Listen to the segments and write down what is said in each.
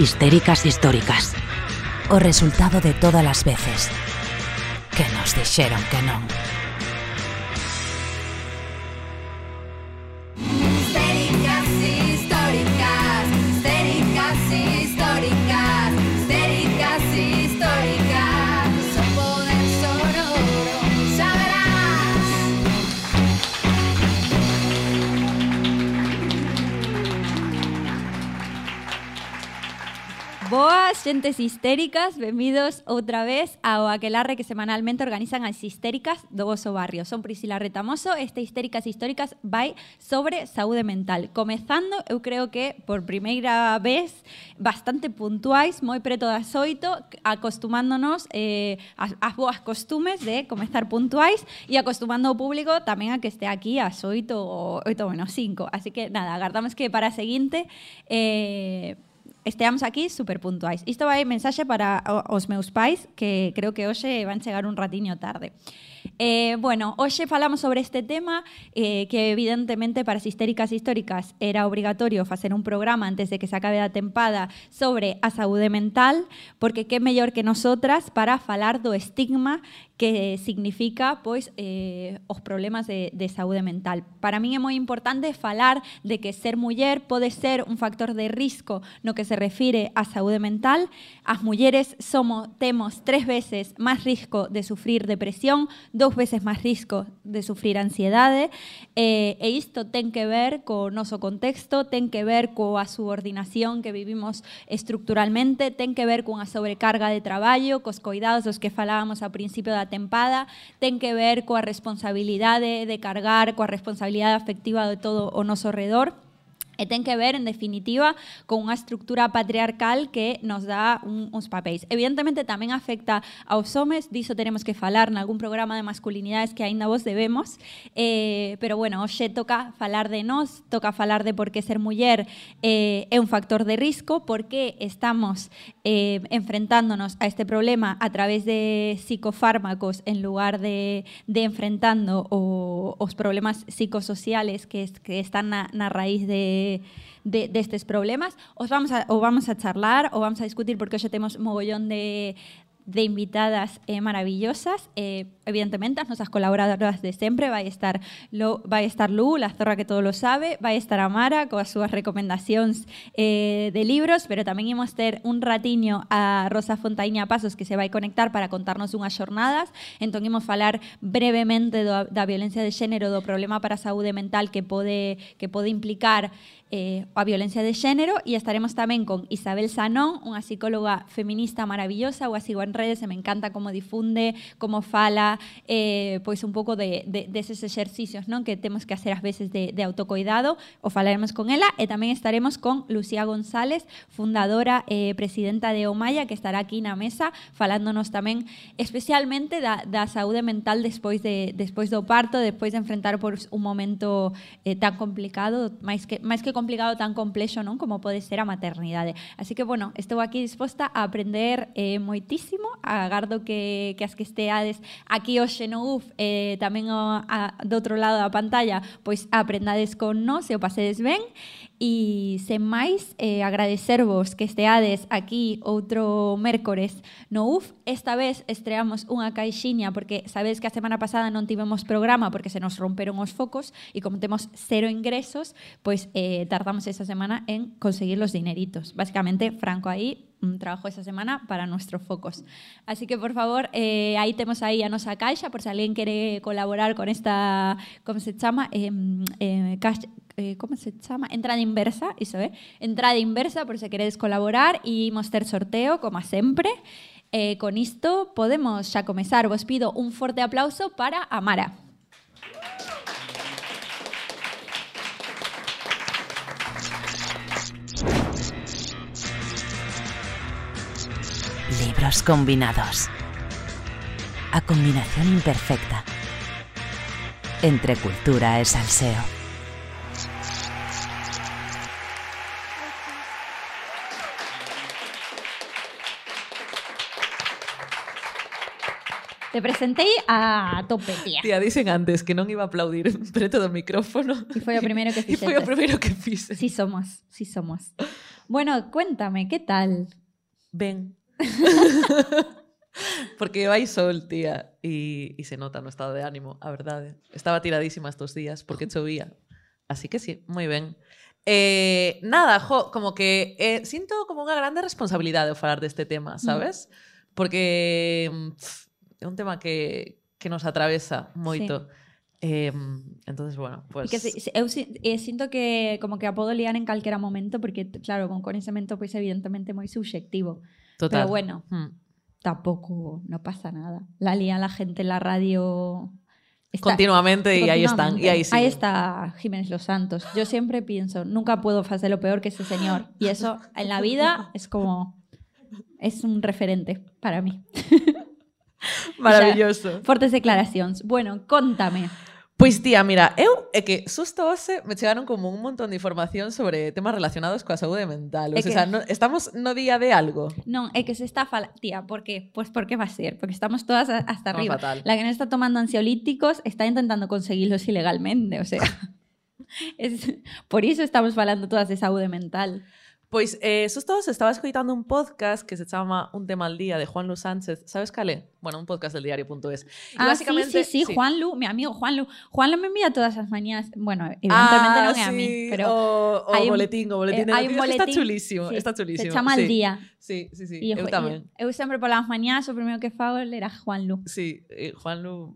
histéricas históricas. O resultado de todas as veces que nos dixeron que non. Boas, xentes histéricas, benvidos outra vez ao aquelarre que semanalmente organizan as histéricas do vosso barrio. Son Priscila Retamoso, este Histéricas Históricas vai sobre saúde mental. Comezando, eu creo que por primeira vez, bastante puntuais, moi preto das oito, acostumándonos eh, as, as boas costumes de comezar puntuais e acostumando o público tamén a que este aquí ás oito ou oito menos cinco. Así que nada, agardamos que para a seguinte eh, esteamos aquí super puntuais. Isto vai mensaxe para os meus pais que creo que hoxe van chegar un ratiño tarde. Eh, bueno, hoxe falamos sobre este tema eh, que evidentemente para as histéricas históricas era obrigatorio facer un programa antes de que se acabe a tempada sobre a saúde mental, porque que mellor que nosotras para falar do estigma que significa pois eh, os problemas de, de saúde mental. Para min é moi importante falar de que ser muller pode ser un factor de risco no que se refire á saúde mental. As mulleres somos tres veces máis risco de sufrir depresión, dous veces máis risco de sufrir ansiedade, eh, e isto ten que ver co noso contexto, ten que ver coa subordinación que vivimos estructuralmente, ten que ver cunha sobrecarga de traballo, cos coidados dos que falábamos ao principio da tempada, ten que ver coa responsabilidade de cargar, coa responsabilidade afectiva de todo o noso redor. E ten que ver, en definitiva, con unha estructura patriarcal que nos dá un, uns papéis. Evidentemente tamén afecta aos homes, diso teremos que falar nalgún programa de masculinidades que aínda vos debemos, eh, pero bueno, hoxe toca falar de nós, toca falar de por que ser muller eh, un factor de risco, por que estamos eh, enfrentándonos a este problema a través de psicofármacos en lugar de, de enfrentando o, problemas psicosociales que, es, que están na, na raíz de, de, destes problemas. Os vamos a, o vamos a charlar ou vamos a discutir porque hoxe temos mogollón de, de invitadas eh, maravillosas. Eh, evidentemente, as nosas colaboradoras de sempre vai estar Lu, vai estar Lu, la zorra que todo lo sabe, vai estar Amara coas súas recomendacións eh, de libros, pero tamén imos ter un ratiño a Rosa Fontaíña Pasos que se vai conectar para contarnos unhas xornadas. Entón, imos falar brevemente do, da violencia de xénero, do problema para a saúde mental que pode, que pode implicar eh, a violencia de xénero e estaremos tamén con Isabel Sanón, unha psicóloga feminista maravillosa, o sigo en redes e me encanta como difunde, como fala, eh, pois un pouco de, de, deses exercicios que temos que hacer ás veces de, de o falaremos con ela e tamén estaremos con Lucía González, fundadora eh, presidenta de Omaya, que estará aquí na mesa falándonos tamén especialmente da, da saúde mental despois de despois do parto, despois de enfrentar por un momento eh, tan complicado, máis que máis que complicado tan complexo, non, como pode ser a maternidade. Así que bueno, estou aquí disposta a aprender eh, moitísimo, agardo que que as que esteades aquí hoxe no UF, eh, tamén o, a, do outro lado da pantalla, pois aprendades con nós e o pasedes ben E sen máis, eh, agradecervos que esteades aquí outro mércores no UF. Esta vez estreamos unha caixiña porque sabedes que a semana pasada non tivemos programa porque se nos romperon os focos e como temos cero ingresos, pois eh, tardamos esa semana en conseguir los dineritos. Básicamente, Franco aí un trabajo esa semana para nuestros focos. Así que, por favor, eh, aí temos aí a nosa caixa, por se alguén quere colaborar con esta, como se chama, eh, eh, caixa, eh, como se chama? Entrada inversa, iso é. Eh? Entrada inversa por se queredes colaborar imos ter sorteo, como a sempre. Eh, con isto podemos xa comezar. Vos pido un forte aplauso para Amara. Libros combinados. A combinación imperfecta entre cultura e salseo. Te presentei a tope, tía. Tía, dicen antes que non iba a aplaudir preto do micrófono. E foi o primeiro que E foi o fixetes. primeiro que fixe. Sí somos, sí somos. Bueno, cuéntame, ¿qué tal? Ben. Porque vai sol, tía, e, e se nota no estado de ánimo, a verdade. Estaba tiradísima estos días porque chovía. Así que sí, moi ben. Eh, nada, jo, como que eh, sinto como unha grande responsabilidade o falar deste tema, sabes? Porque mm, é un tema que, que nos atravesa moito. Eh, entonces, bueno, pues... Que se, se- eu eh, sinto que como que a podo liar en calquera momento porque, claro, con coñecemento pois evidentemente moi subjetivo. total. Pero bueno, Mm. tampoco no pasa nada. La lía la gente en la radio. está- Continuamente y ahí están. Y ahí Continuamente. sí. Ahí está Jiménez Los Santos. Yo siempre pienso, nunca puedo hacer lo peor que ese señor. Y eso en la vida es como. Es un referente para mí. Maravilloso. Fuertes declaraciones. Bueno, contame. Pois tía, mira, eu é que susto hoxe me chegaron como un montón de información sobre temas relacionados coa saúde mental. O É que- sea, no, estamos no día de algo. No, es que se está fala... Tía, ¿por qué? Pues porque va a ser, porque estamos todas hasta arriba. fatal. La que no está tomando ansiolíticos está intentando conseguirlos ilegalmente, o sea. es, por eso estamos hablando todas de salud mental. Pois eh, susto hoxe estaba escoitando un podcast que se chama Un tema al día de Juan Luis Sánchez. Sabes calé? Bueno, un podcast del diario.es. Ah, sí, sí, sí, Juan Lu, mi amigo Juan Lu. Juan Lu me envía todas las mañanas. Bueno, evidentemente Ah, no es a mí, sí, pero o, o hay un- boletín, o boletín eh, de hay un noticias. Está boletín, chulísimo, sí, está chulísimo. se llama sí. El Día. Sí, sí, sí, Y eu yo, tamén. eu siempre por las mañanas, o primero que fago era Juan Lu. Sí, eh, Juan Lu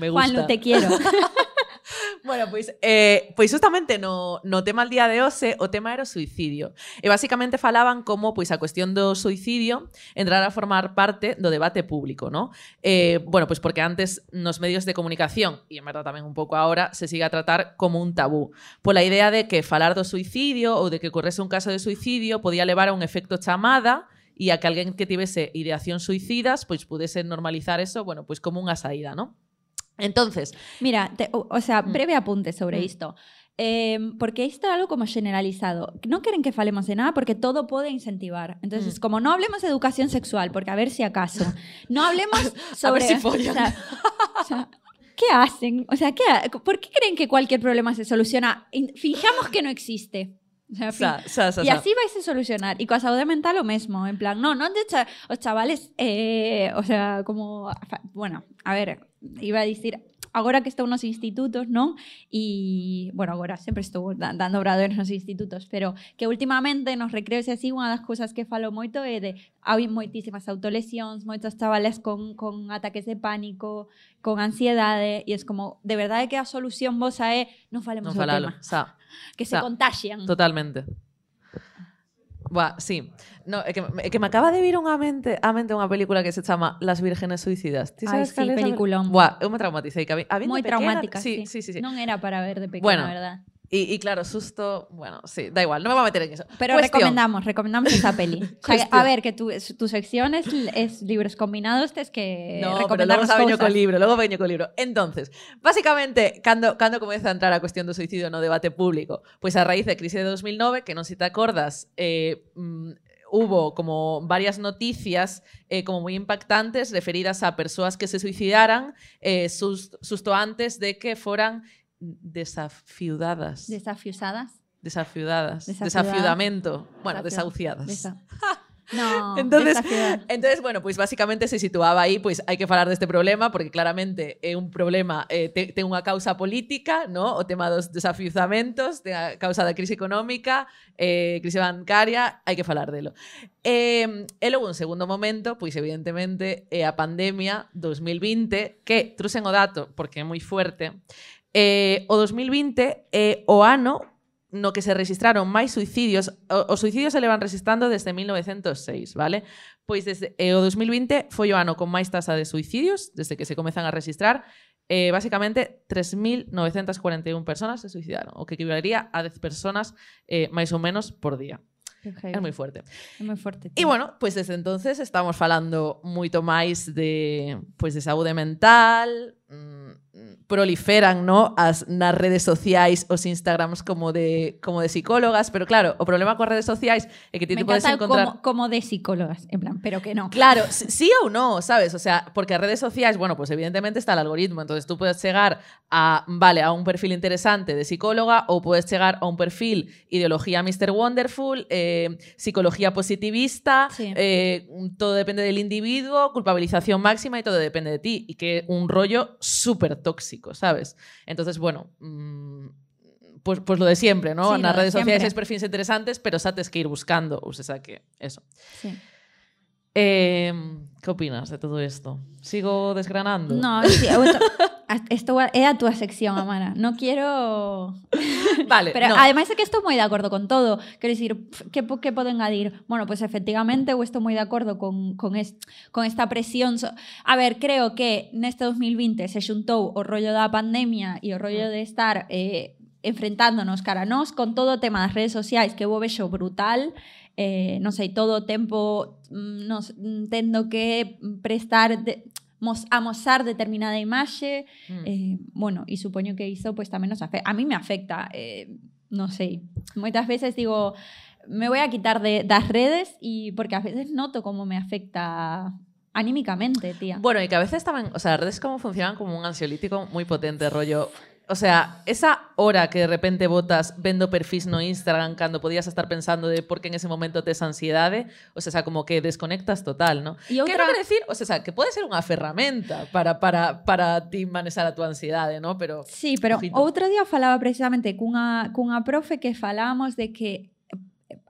me gusta. Juan Lu, te quiero. bueno, pois, eh, pois justamente no, no tema al día de hoxe, o tema era o suicidio. Eh, e basicamente falaban como pois a cuestión do suicidio entrar a formar parte do debate público, ¿no? Eh, bueno, pois porque antes nos medios de comunicación, e en verdad tamén un pouco ahora, se siga a tratar como un tabú. Pola idea de que falar do suicidio ou de que ocorrese un caso de suicidio podía levar a un efecto chamada e a que alguén que tivese ideación suicidas pois pudese normalizar eso, bueno, pois como unha saída, ¿no? Entonces, Mira, te- o, o sea, Mm. breve apunte sobre Mm. esto. Eh, porque esto es algo como generalizado. No quieren que falemos de nada porque todo puede incentivar. Entonces, Mm. como no hablemos de educación sexual, porque a ver si acaso. No hablemos sobre... si follan. o sea, o sea, ¿Qué hacen? O sea, ¿qué ha- ¿por qué creen que cualquier problema se soluciona? Fijamos que no existe. Sa, sa, sa, y así vais a solucionar. Y con salud mental lo mismo. En plan, no, no de cha- los chavales, eh, o sea, como, bueno, a ver, iba a decir, agora que estou nos institutos, non? E, bueno, agora sempre estou dando obradores nos institutos, pero que últimamente nos recreos e así, unha das cousas que falo moito é de hai moitísimas autolesións, moitos chavales con, con ataques de pánico, con ansiedade, e es como, de verdade que a solución vosa é non falemos non falalo, tema. Sa, que sa, se contagian. Totalmente. Buah, sí. No, é que, é que me acaba de vir unha mente, a mente unha película que se chama Las vírgenes suicidas. Ti sabes sí, é esa- peliculón. Buah, eu me traumaticei. Que a, vi- a Moi traumática, sí. sí. Sí, sí, sí. Non era para ver de pequena, Bueno, verdad. Y, y claro, susto, bueno, sí, da igual, no me voy a meter en eso. Pero Cuestión. recomendamos, recomendamos esa peli. O sea, a ver, que tu, tu sección es, es libros combinados, es que No, pero recomendar logo as xa veño cousas. co libro, logo veño co libro. Entonces, básicamente, cando, cando comeza a entrar a cuestión do suicidio no debate público? Pois a raíz da crise de 2009, que non se te acordas, eh, mm, hubo como varias noticias eh, como moi impactantes referidas a persoas que se suicidaran eh, sus, susto antes de que foran desafiudadas. Desafiusadas. desafiudadas. Desafiudamento. Bueno, desahuciadas. Desa- No, Entonces, entonces, bueno, pues básicamente se situaba aí, pues hai que falar deste problema porque claramente é un problema eh, te, ten unha causa política, ¿no? O tema dos desafiuzamentos, de a causa da crise económica, eh, crise bancaria, hai que falar delo. Eh, e logo, un segundo momento, pois evidentemente, é a pandemia 2020, que truxen o dato, porque é moi fuerte, Eh, o 2020 é eh, o ano no que se registraron máis suicidios. Os suicidios se levan registrando desde 1906, vale? Pois desde eh, o 2020 foi o ano con máis tasa de suicidios, desde que se comezan a registrar, eh, basicamente 3.941 personas se suicidaron, o que equivalería a 10 personas eh, máis ou menos por día. É moi fuerte. É moi fuerte. Tío. E bueno, pois desde entonces estamos falando moito máis de pois de saúde mental, mmm, proliferan, no, as nas redes sociais os Instagrams como de como de psicólogas, pero claro, o problema coas redes sociais é que ti te podes encontrar como, como de psicólogas, en plan, pero que no. Claro, sí sí ou no, sabes? O sea, porque as redes sociais, bueno, pues evidentemente está el algoritmo, entonces tú puedes llegar a, vale, a un perfil interesante de psicóloga o puedes llegar a un perfil ideología Mr. Wonderful, eh, psicología positivista, Sí. eh, todo depende del individuo, culpabilización máxima y todo depende de ti. Y que un rollo súper tóxico, ¿sabes? Entonces, bueno... mm, pues, pues lo de siempre, ¿no? Sí, en las de redes sociales hay perfiles interesantes, pero sabes que ir buscando. O sea, que eso. Sí. Eh, ¿Qué opinas de todo esto? ¿Sigo desgranando? No, sí, esto é a túa sección, Amara. No quiero... Vale, Pero no. ademais é que estou moi de acordo con todo. Quero dicir, que, que poden adir? Bueno, pues efectivamente, eu estou moi de acordo con, con, es, con esta presión. A ver, creo que neste 2020 se xuntou o rollo da pandemia e o rollo de estar eh, enfrentándonos cara a nós con todo o tema das redes sociais que vou vexo brutal eh, non sei, todo o tempo mm, nos mm, tendo que prestar de, amosar determinada imaxe Mm. Eh, bueno, e supoño que iso pues tamén nos afecta. A mí me afecta, eh, non sei. Moitas veces digo, me voy a quitar de, das redes y porque a veces noto como me afecta anímicamente, tía. Bueno, y que a veces también, o sea, las redes como funcionan como un ansiolítico muy potente, rollo. O sea, esa hora que de repente botas vendo perfis no Instagram cando podías estar pensando de por qué en ese momento tes ansiedade, o sea, como que desconectas total, ¿no? E Que outra- non quere decir, o sea, que pode ser unha ferramenta para, para, para ti manejar a tua ansiedade, ¿no? Pero Sí, pero Ojito. outro día falaba precisamente cunha, cunha profe que falábamos de que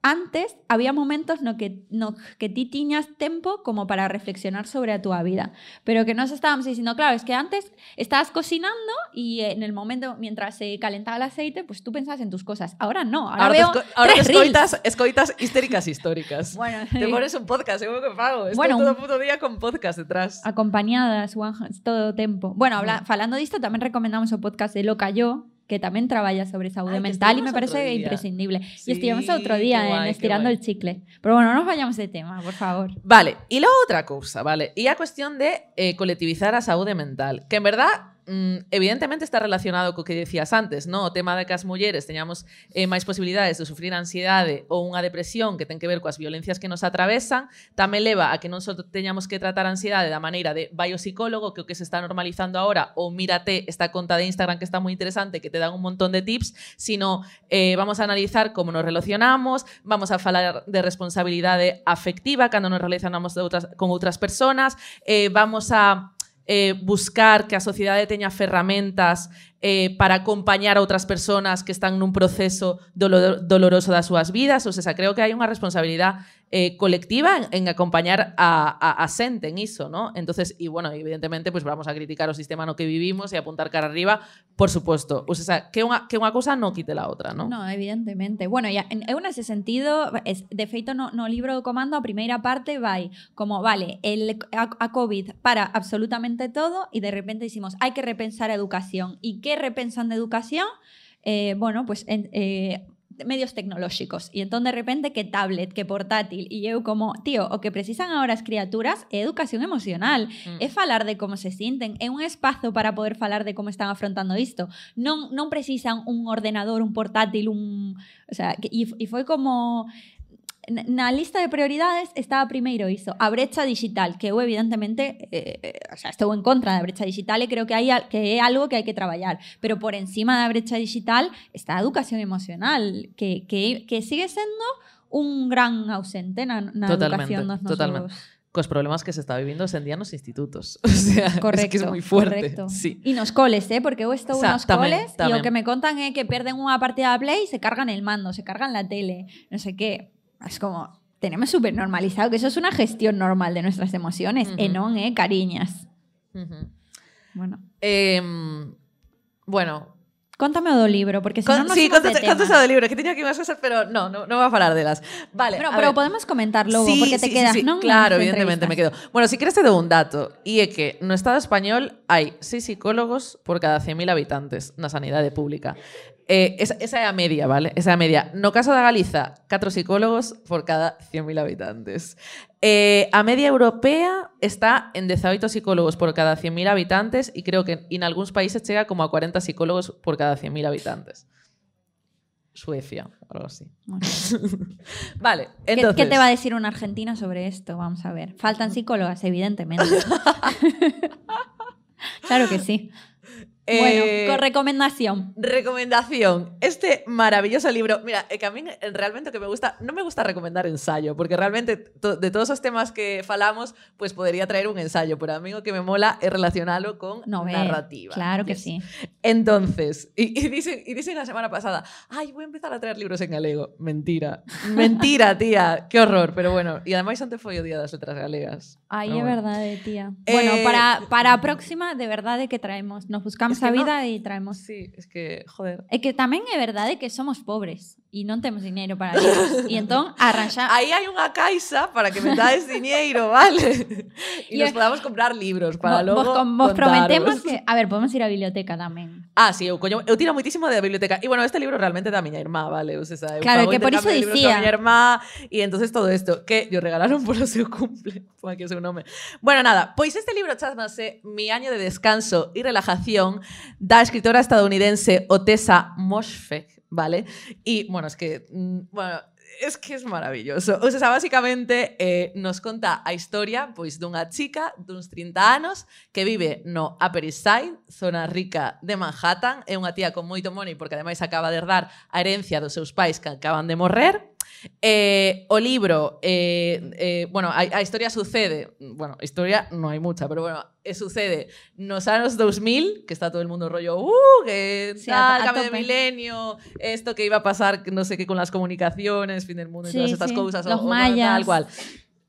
antes había momentos no que, no que ti tiñas tempo como para reflexionar sobre túa vida. Pero que nos estábamos diciendo, claro, es que antes estabas cocinando y en el momento, mientras se calentaba el aceite, pues tú pensabas en tus cosas. Ahora no, ahora, ahora, veo te, ahora tres escoitas, escoitas histéricas históricas. Bueno, Te pones un podcast, seguro que pago. Estoy Bueno, todo un- puto día con podcast detrás. acompañadas one- todo o tempo. Bueno, habla, falando disto, tamén recomendamos o podcast de Loca Yo, que tamén traballa sobre Ay, que mental e me parece imprescindible. Sí, y estivemos outro día en Estirando el Chicle. Pero bueno, non nos vayamos de tema, por favor. Vale, y luego otra cosa, ¿vale? Y a cuestión de eh, colectivizar a saúde mental, que en verdad evidentemente está relacionado co que decías antes, ¿no? O tema de que as mulleres teñamos eh, máis posibilidades de sufrir ansiedade ou unha depresión que ten que ver coas violencias que nos atravesan, tamén leva a que non só teñamos que tratar a ansiedade da maneira de vai ao psicólogo, que o que se está normalizando ahora, ou mírate esta conta de Instagram que está moi interesante, que te dan un montón de tips, sino eh, vamos a analizar como nos relacionamos, vamos a falar de responsabilidade afectiva cando nos relacionamos de outras, con outras personas, eh, vamos a eh, buscar que a sociedade teña ferramentas eh, para acompañar a outras persoas que están nun proceso dolor, doloroso das súas vidas, ou sea, creo que hai unha responsabilidade eh, colectiva en, acompañar a, a, a xente en iso, ¿no? Entonces, y bueno, evidentemente, pues vamos a criticar o sistema no que vivimos e apuntar cara arriba, por supuesto. O sea, que unha, que unha cousa non quite la outra, ¿no? No, evidentemente. Bueno, ya, en, eu nese sentido, es, de feito no, no libro do comando a primeira parte vai como, vale, el, a, a COVID para absolutamente todo e de repente decimos, hai que repensar a educación. E que repensan de educación? Eh, bueno, pues eh, medios tecnolóxicos. E entón, de repente, que tablet, que portátil. E eu como, tío, o que precisan agora as criaturas é educación emocional. Mm. É falar de como se sinten. É un espazo para poder falar de como están afrontando isto. Non, non precisan un ordenador, un portátil, un... O sea, e, e foi como... Na lista de prioridades estaba primeiro iso, a brecha digital, que eu evidentemente, eh, eh, o sea, estou en contra da brecha digital e creo que hai que é algo que hai que traballar, pero por encima da brecha digital está a educación emocional, que, que, que sigue sendo un gran ausente na, na Totalmente, educación dos nosos... totalmente. Cos problemas que se está vivindo hoxe en día nos institutos. O sea, Correcto, es que es moi fuerte. correcto. Sí. E nos coles, eh? porque eu estou O sea, nos tamén, coles e o que me contan é que perden unha partida de play e se cargan el mando, se cargan la tele, no sé qué. Es como, tenemos súper normalizado que eso es una gestión normal de nuestras emociones, e Ujú. non, eh, cariñas. Bueno, Em, bueno, contame o do libro, porque se Con- nos sí, de tema. contas do libro, que teña aquí unhas cosas, pero no, no, no va a falar delas. Vale, Pero, podemos comentar logo, Sí, porque te sí, quedas, sí, non? Claro, evidentemente me quedo. Bueno, si queres te dou un dato, e é que no Estado español hai seis psicólogos por cada 100.000 habitantes na sanidade pública. Eh, esa, esa é a media, vale? Esa é a media. No caso da Galiza, 4 psicólogos por cada 100.000 habitantes. Eh, a media europea está en 18 psicólogos por cada 100.000 habitantes e creo que en algúns países chega como a 40 psicólogos por cada 100.000 habitantes. Suecia, algo así. Vale, ¿Qué- entonces... ¿Qué, te va a decir un argentino sobre esto? Vamos a ver. Faltan psicólogas, evidentemente. claro que sí. Eh, Bueno, con recomendación. Recomendación. Este maravilloso libro. Mira, é que a mí eh, realmente que me gusta, non me gusta recomendar ensayo, porque realmente to, de todos os temas que falamos, pues podría traer un ensayo, pero a mí o que me mola é relacionalo con narrativa. Claro que Yes. sí. Entonces, y, y dicen, y dicen la semana pasada, ay, voy a empezar a traer libros en galego. Mentira. Mentira, tía. Qué horror. Pero bueno, y además antes foi o Día das Letras Galegas. Ay, es bueno. verdad, tía. Eh, Bueno, para, para a próxima, de verdade que traemos. Nos buscamos Es que a no- vida y traemos. Sí, es que, joder. É que tamén é verdade que somos pobres e non temos dinheiro para libros. e entón arranxa... Ahí hay unha caixa para que me dades dinheiro, vale? Y Y nos podamos comprar libros para Vos- logo vos, prometemos que... A ver, podemos ir á biblioteca tamén. Ah, sí, eu, coño, eu tiro moitísimo de biblioteca. E bueno, este libro realmente da miña irmá, vale? O sea, Claro, que por iso dicía. coa miña irmá e entonces todo isto que yo regalaron polo seu cumple. Pon aquí o seu nome. Bueno, nada, pois este libro chamase Mi año de descanso y relajación da escritora estadounidense Otessa Moshfegh, ¿vale? Y bueno, es que, mm, bueno, es que es maravilloso. O sea, básicamente eh, nos conta a historia pois dunha chica duns 30 anos que vive no Upper East Side, zona rica de Manhattan, é unha tía con moito money porque ademais acaba de herdar a herencia dos seus pais que acaban de morrer, Eh, o libro, eh, eh, bueno, a, a historia sucede, bueno, historia non hai mucha, pero bueno, sucede nos anos 2000, que está todo el mundo rollo, uh, que Sí, tal, a cambio de milenio, esto que iba a pasar, no sé qué, con las comunicaciones, fin del mundo y Sí, todas estas sí, cousas. los o, o mayas. Tal cual.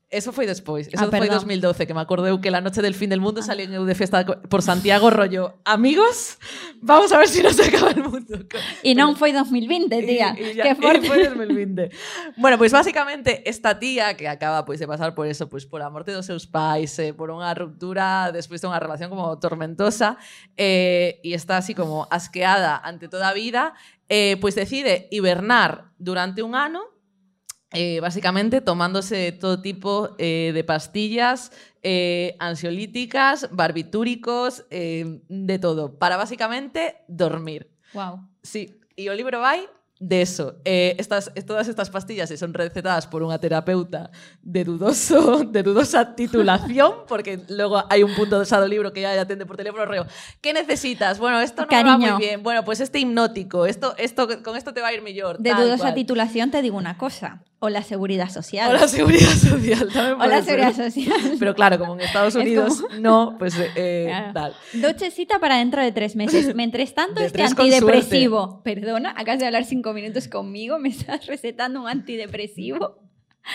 Eso foi despois, eso Ah, foi perdón. 2012, que me acordo eu que la noche del fin del mundo salí en eu de festa co- por Santiago rollo, amigos, vamos a ver si nos acaba el mundo. E non foi 2020, tía. Y- y ya- forte. foi 2020. bueno, pois básicamente esta tía que acaba pois de pasar por eso, pois por a morte dos seus pais, eh, por unha ruptura despois de unha relación como tormentosa, eh, e está así como asqueada ante toda a vida, eh, pois decide hibernar durante un ano eh, básicamente tomándose todo tipo eh, de pastillas eh, ansiolíticas, barbitúricos, de todo, para básicamente dormir. Wow. Sí, e o libro vai de eso. Estas, todas estas pastillas son recetadas por unha terapeuta de dudoso de dudosa titulación, porque logo hai un punto do libro que ya atende por teléfono reo. ¿Qué necesitas? Bueno, esto no va Cariño. muy bien. Bueno, pues este hipnótico, esto, esto, con esto te va a ir mejor. De dudosa cual. titulación te digo una cosa. O la seguridad social. O la seguridad social tamén O la pode ser. seguridad social. Pero claro, como en Estados Es Unidos como- no, pues eh, Claro. tal. Duchecita para dentro de tres meses. Mientras tanto, De este antidepresivo. Perdona, acabas de hablar cinco minutos conmigo, me estás recetando un antidepresivo.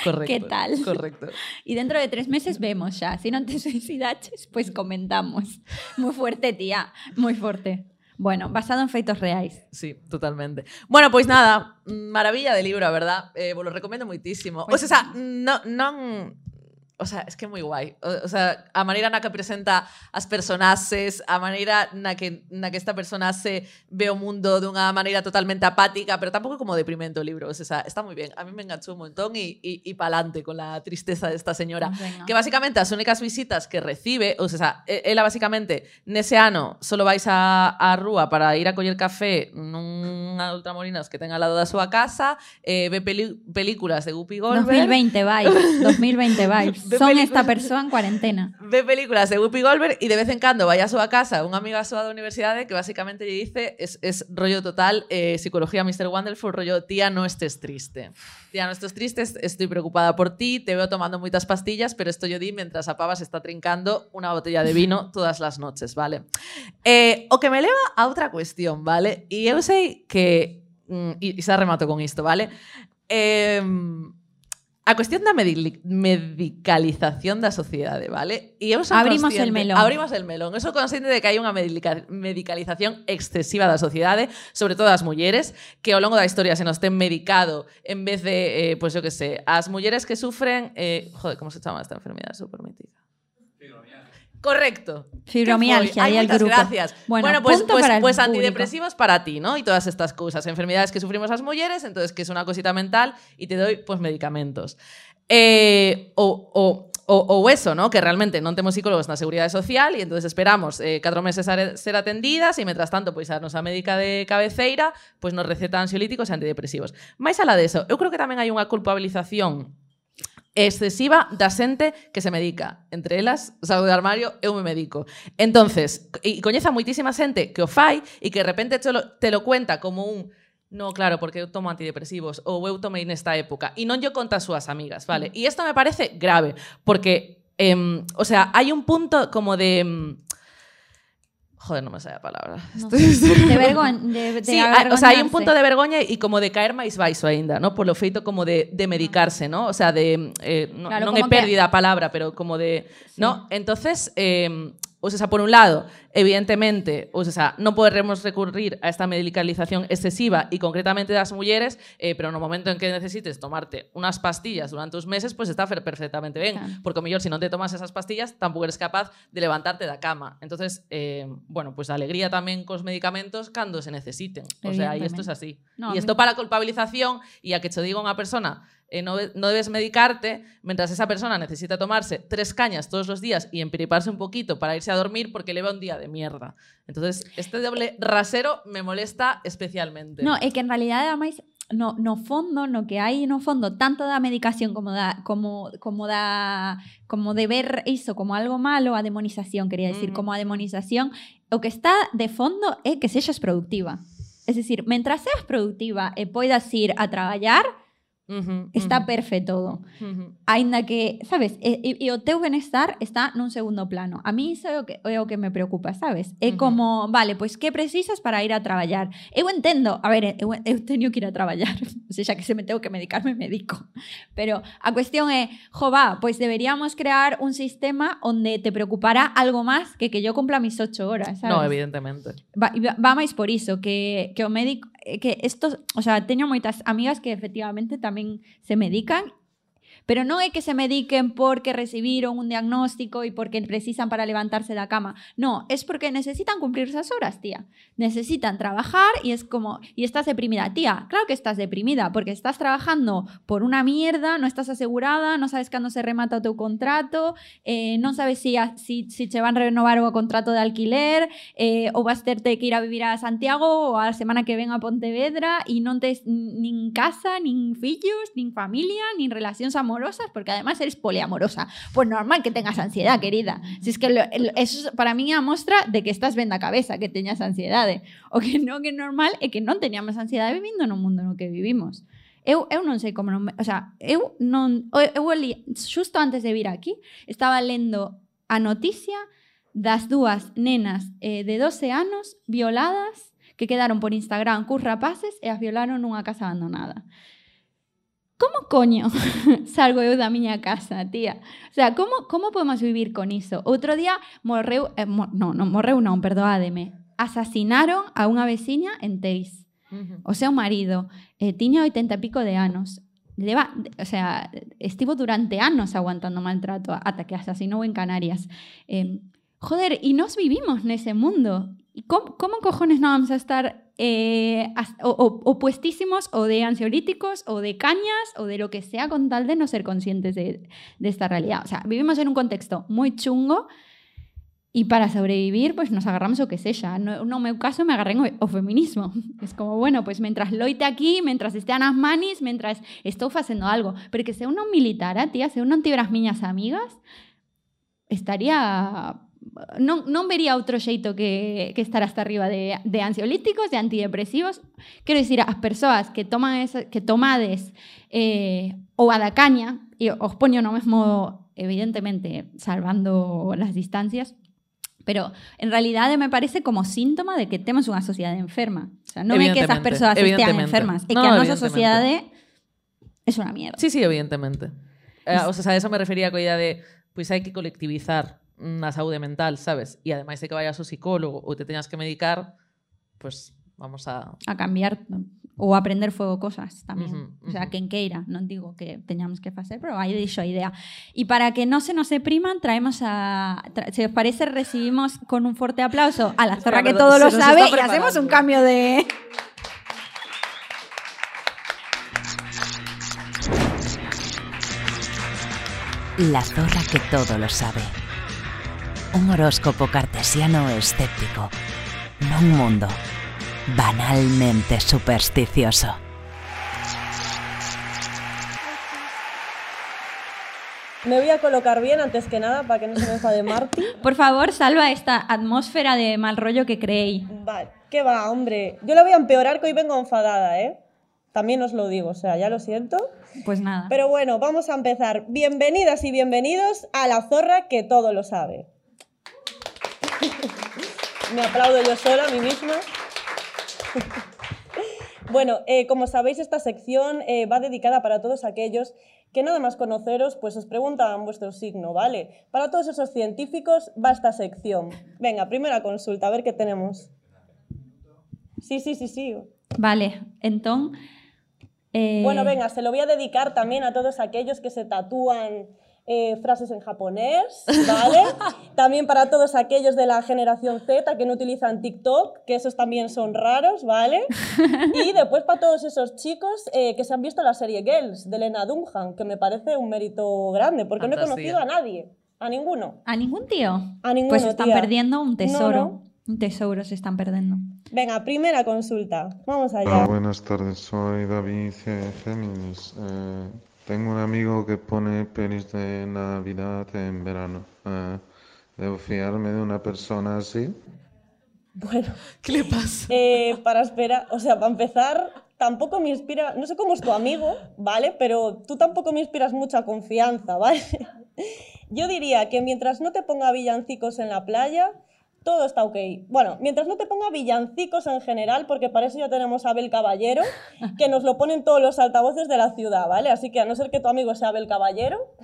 Correcto. ¿Qué tal? Correcto. Y dentro de tres meses vemos ya. Si no te suicidaches, pues comentamos. Muy fuerte, tía. Muy fuerte. Bueno, basado en feitos reais. Sí, totalmente. Bueno, pois nada, mm, maravilla de libro, a verdad. Eh, vos lo recomendo moitísimo. Pois- o sea, no, non... O sea, es que moi guai. O, o sea, a maneira na que presenta as personaxes, a maneira na que, na que esta personaxe ve o mundo dunha maneira totalmente apática, pero tampouco como deprimente o libro. O sea, está moi bien. A mí me enganchou un montón e, e, e pa'lante con la tristeza desta señora. Venga. Que basicamente as únicas visitas que recibe, ou sea, ela basicamente nese ano solo vais a, a rúa para ir a coller café nunha ultramolinos que ten al lado da súa casa, eh, ve peli películas de Guppy Goldberg. 2020 vibes. 2020 vibes. Son esta persona en cuarentena. Ve películas de Whoopi Goldberg y de vez en cuando vaya a súa casa unha amiga súa da universidade que basicamente lle dice es, es rollo total eh, psicología Mr. Wonderful, rollo tía no estés triste. Tía no estés triste, est- estoy preocupada por ti, te veo tomando moitas pastillas, pero esto yo di mientras a pava se está trincando unha botella de vino todas las noches, vale? Eh, o que me leva a outra cuestión, vale? E eu sei que mm, e, e xa remato con isto, vale? Eh, a cuestión da medi- medicalización da sociedade, vale? E eu son Abrimos el melón. Abrimos el melón. Eu sou consciente de que hai unha medica- medicalización excesiva da sociedade, sobre todo as mulleres, que ao longo da historia se nos ten medicado en vez de, eh, pois pues eu que sé, as mulleres que sufren, eh, joder, como se chama esta enfermedade super mítica? Correcto. Fibromialgia, al moitas grupo. gracias. Bueno, pues, punto pues, el pues antidepresivos para ti, ¿no? Y todas estas cosas, enfermedades que sufrimos las mujeres, entonces que es una cosita mental y te doy pues medicamentos. Eh, o, o, o, o eso, ¿no? Que realmente non temos psicólogos na Seguridade Social e entonces esperamos eh, 4 meses a ser atendidas e, mentras tanto, pois a nosa médica de cabeceira pois nos receta ansiolíticos e antidepresivos. Mais alá deso, eu creo que tamén hai unha culpabilización excesiva da xente que se medica. Entre elas, saúde de armario, eu me medico. Entonces, e coñeza moitísima xente que o fai e que de repente te lo, te lo cuenta como un No, claro, porque eu tomo antidepresivos ou eu tomei nesta época e non lle conta as súas amigas, vale? Mm. E isto me parece grave, porque eh, o sea, hai un punto como de Joder, non me sabe a palabra. No sé, de vergüenza. De, de Sí, o sea, hai un punto de vergoña e como de caer máis baixo aínda, ¿no? Polo feito como de, de medicarse, ¿no? O sea, de eh, no, Claro, que- pérdida a palabra, pero como de, ¿no? Entonces, eh, o sea, por un lado, evidentemente, o sea, non podemos recurrir a esta medicalización excesiva e concretamente das mulleres, eh, pero no momento en que necesites tomarte unas pastillas durante uns meses, pues está perfectamente ben, Claro. porque o mellor se non te tomas esas pastillas, tampouco eres capaz de levantarte da cama. Entonces, eh, bueno, pues alegría tamén cos medicamentos cando se necesiten. O sea, e isto es así. No, e isto mí- para culpabilización e a que che diga unha persona eh, no, no debes medicarte mientras esa persona necesita tomarse tres cañas todos los días y empiriparse un poquito para irse a dormir porque le va un día de mierda. Entonces, este doble rasero me molesta especialmente. No, é que en realidade ademais no, no fondo, no que hai no fondo tanto da medicación como da como como da como de ver iso como algo malo, a demonización, quería decir, Ujú. como a demonización, o que está de fondo é que sexas productiva. Es decir, mentras seas productiva e poidas ir a Ujú, está ujú, perfecto todo. ujú. Ainda que, sabes, e, e, o teu benestar está nun segundo plano. A mí iso é o que, é o que me preocupa, sabes? É Ujú. como, vale, pois que precisas para ir a traballar? Eu entendo, a ver, eu, eu teño que ir a traballar, o sea, que se me tengo que medicar, me medico. Pero a cuestión é, jo, va, pois deberíamos crear un sistema onde te preocupará algo máis que que yo cumpla mis ocho horas, sabes? No, evidentemente. Va, va, va máis por iso, que, que o médico que estos, o sea, teño moitas amigas que efectivamente tamén se medican Pero non é que se mediquen porque recibiron un diagnóstico e porque precisan para levantarse da cama. No, es porque necesitan cumplir esas horas, tía. Necesitan trabajar y es como, y estás deprimida. Tía, claro que estás deprimida porque estás trabajando por una mierda, no estás asegurada, no sabes cando se remata o teu contrato, eh, non sabes si, a, si, si che van renovar o contrato de alquiler, eh, ou vas terte que ir a vivir a Santiago ou a semana que ven a Pontevedra e non tes nin casa, nin fillos, nin familia, nin relacións amorosas, amorosas, porque además eres poliamorosa. Pues normal que tengas ansiedad, querida. Si es que lo, eso para mí é a mostra de que estás venda cabeza, que teñas ansiedade. O que non é normal é que non teñamos ansiedade vivindo no mundo no que vivimos. Eu, eu non sei como non... Me, o sea, eu non... Eu, eu, xusto antes de vir aquí, estaba lendo a noticia das dúas nenas eh, de 12 anos violadas que quedaron por Instagram cus rapaces e as violaron nunha casa abandonada. Como coño salgo eu da miña casa, tía? O sea, como, como podemos vivir con iso? Outro día morreu... Eh, mo, non, non, morreu non, perdoádeme. Asasinaron a unha veciña en Teis. Ujú. O seu marido eh, tiña 80 e pico de anos. Leva, o sea, estivo durante anos aguantando maltrato ata que asasinou en Canarias. Eh, joder, e nos vivimos nese mundo. E como, como cojones non vamos a estar eh, o, o, de ansiolíticos o de cañas o de lo que sea con tal de no ser conscientes de, de esta realidad? O sea, vivimos en un contexto moi chungo E para sobrevivir, pues nos agarramos o que sexa. No, no meu caso me agarré o, o feminismo. Es como, bueno, pues mentras loite aquí, mentras estean as manis, mentras estou facendo algo. Porque se eu non militara, tía, se eu non tivera as miñas amigas, estaría... Non, non vería outro xeito que, que estar hasta arriba de, de ansiolíticos, de antidepresivos. Quero dicir, as persoas que toman esa, que tomades eh, ou a da caña, e os poño no mesmo, evidentemente, salvando las distancias, Pero en realidade me parece como síntoma de que temos unha sociedade enferma. O sea, non é que esas estean evidentemente. enfermas, No, que a evidentemente. sociedade é unha mierda. Sí, sí, evidentemente. Eh, o sea, a eso me refería coa idea de, pois hai que colectivizar na saúde mental, sabes? E ademais de que vayas ao psicólogo ou te teñas que medicar, pues vamos a A cambiar ou aprender fuego cosas. Ujú, O sea, quen queira, non digo que teñamos que facer, pero aí dixo a idea. E para que non se nos depriman, traemos a... tra- se os parece, recibimos con un fuerte aplauso a la zorra que todo lo sabe y hacemos un cambio de... La zorra que todo lo sabe. Un horóscopo cartesiano escéptico. Non un mundo banalmente supersticioso. Me voy a colocar bien antes que nada para que no se me enfade Marty. Por favor, salva esta atmósfera de mal rollo que creéis. Vale, ¿qué va, hombre? Yo la voy a empeorar que hoy vengo enfadada, ¿eh? También os lo digo, o sea, ya lo siento. Pues nada. Pero bueno, vamos a empezar. Bienvenidas y bienvenidos a la zorra que todo lo sabe. Me aplaudo yo sola a mí misma. Bueno, eh, como sabéis, esta sección eh, va dedicada para todos aquellos que nada más conoceros, pues os preguntan vuestro signo, ¿vale? Para todos esos científicos va esta sección. Venga, primera consulta, a ver qué tenemos. Sí, sí, sí, sí. Vale, entón... Eh, Bueno, venga, se lo voy a dedicar también a todos aquellos que se tatúan eh, frases en japonés, ¿vale? también para todos aquellos de la generación Z que no utilizan TikTok, que esos también son raros, ¿vale? Y después para todos esos chicos eh, que se han visto la serie Girls de Lena Dunham, que me parece un mérito grande, porque no he conocido a nadie, a ninguno. ¿A ningún tío? A ninguno, Pues están tía. perdiendo un tesoro. No, no. Un tesoro se están perdiendo. Venga, primera consulta, vamos allá. Hola, buenas tardes, soy David Géminis. Eh, tengo un amigo que pone pelis de Navidad en verano. Eh, ¿Debo fiarme de una persona así? Bueno. ¿Qué le pasa? Eh, para esperar, o sea, para empezar, tampoco me inspira, no sé cómo es tu amigo, ¿vale? Pero tú tampoco me inspiras mucha confianza, ¿vale? Yo diría que mientras no te ponga villancicos en la playa, todo está ok. Bueno, mientras no te ponga villancicos en general, porque para eso ya tenemos a Abel Caballero, que nos lo ponen todos los altavoces de la ciudad, ¿vale? Así que a no ser que tu amigo sea Abel Caballero,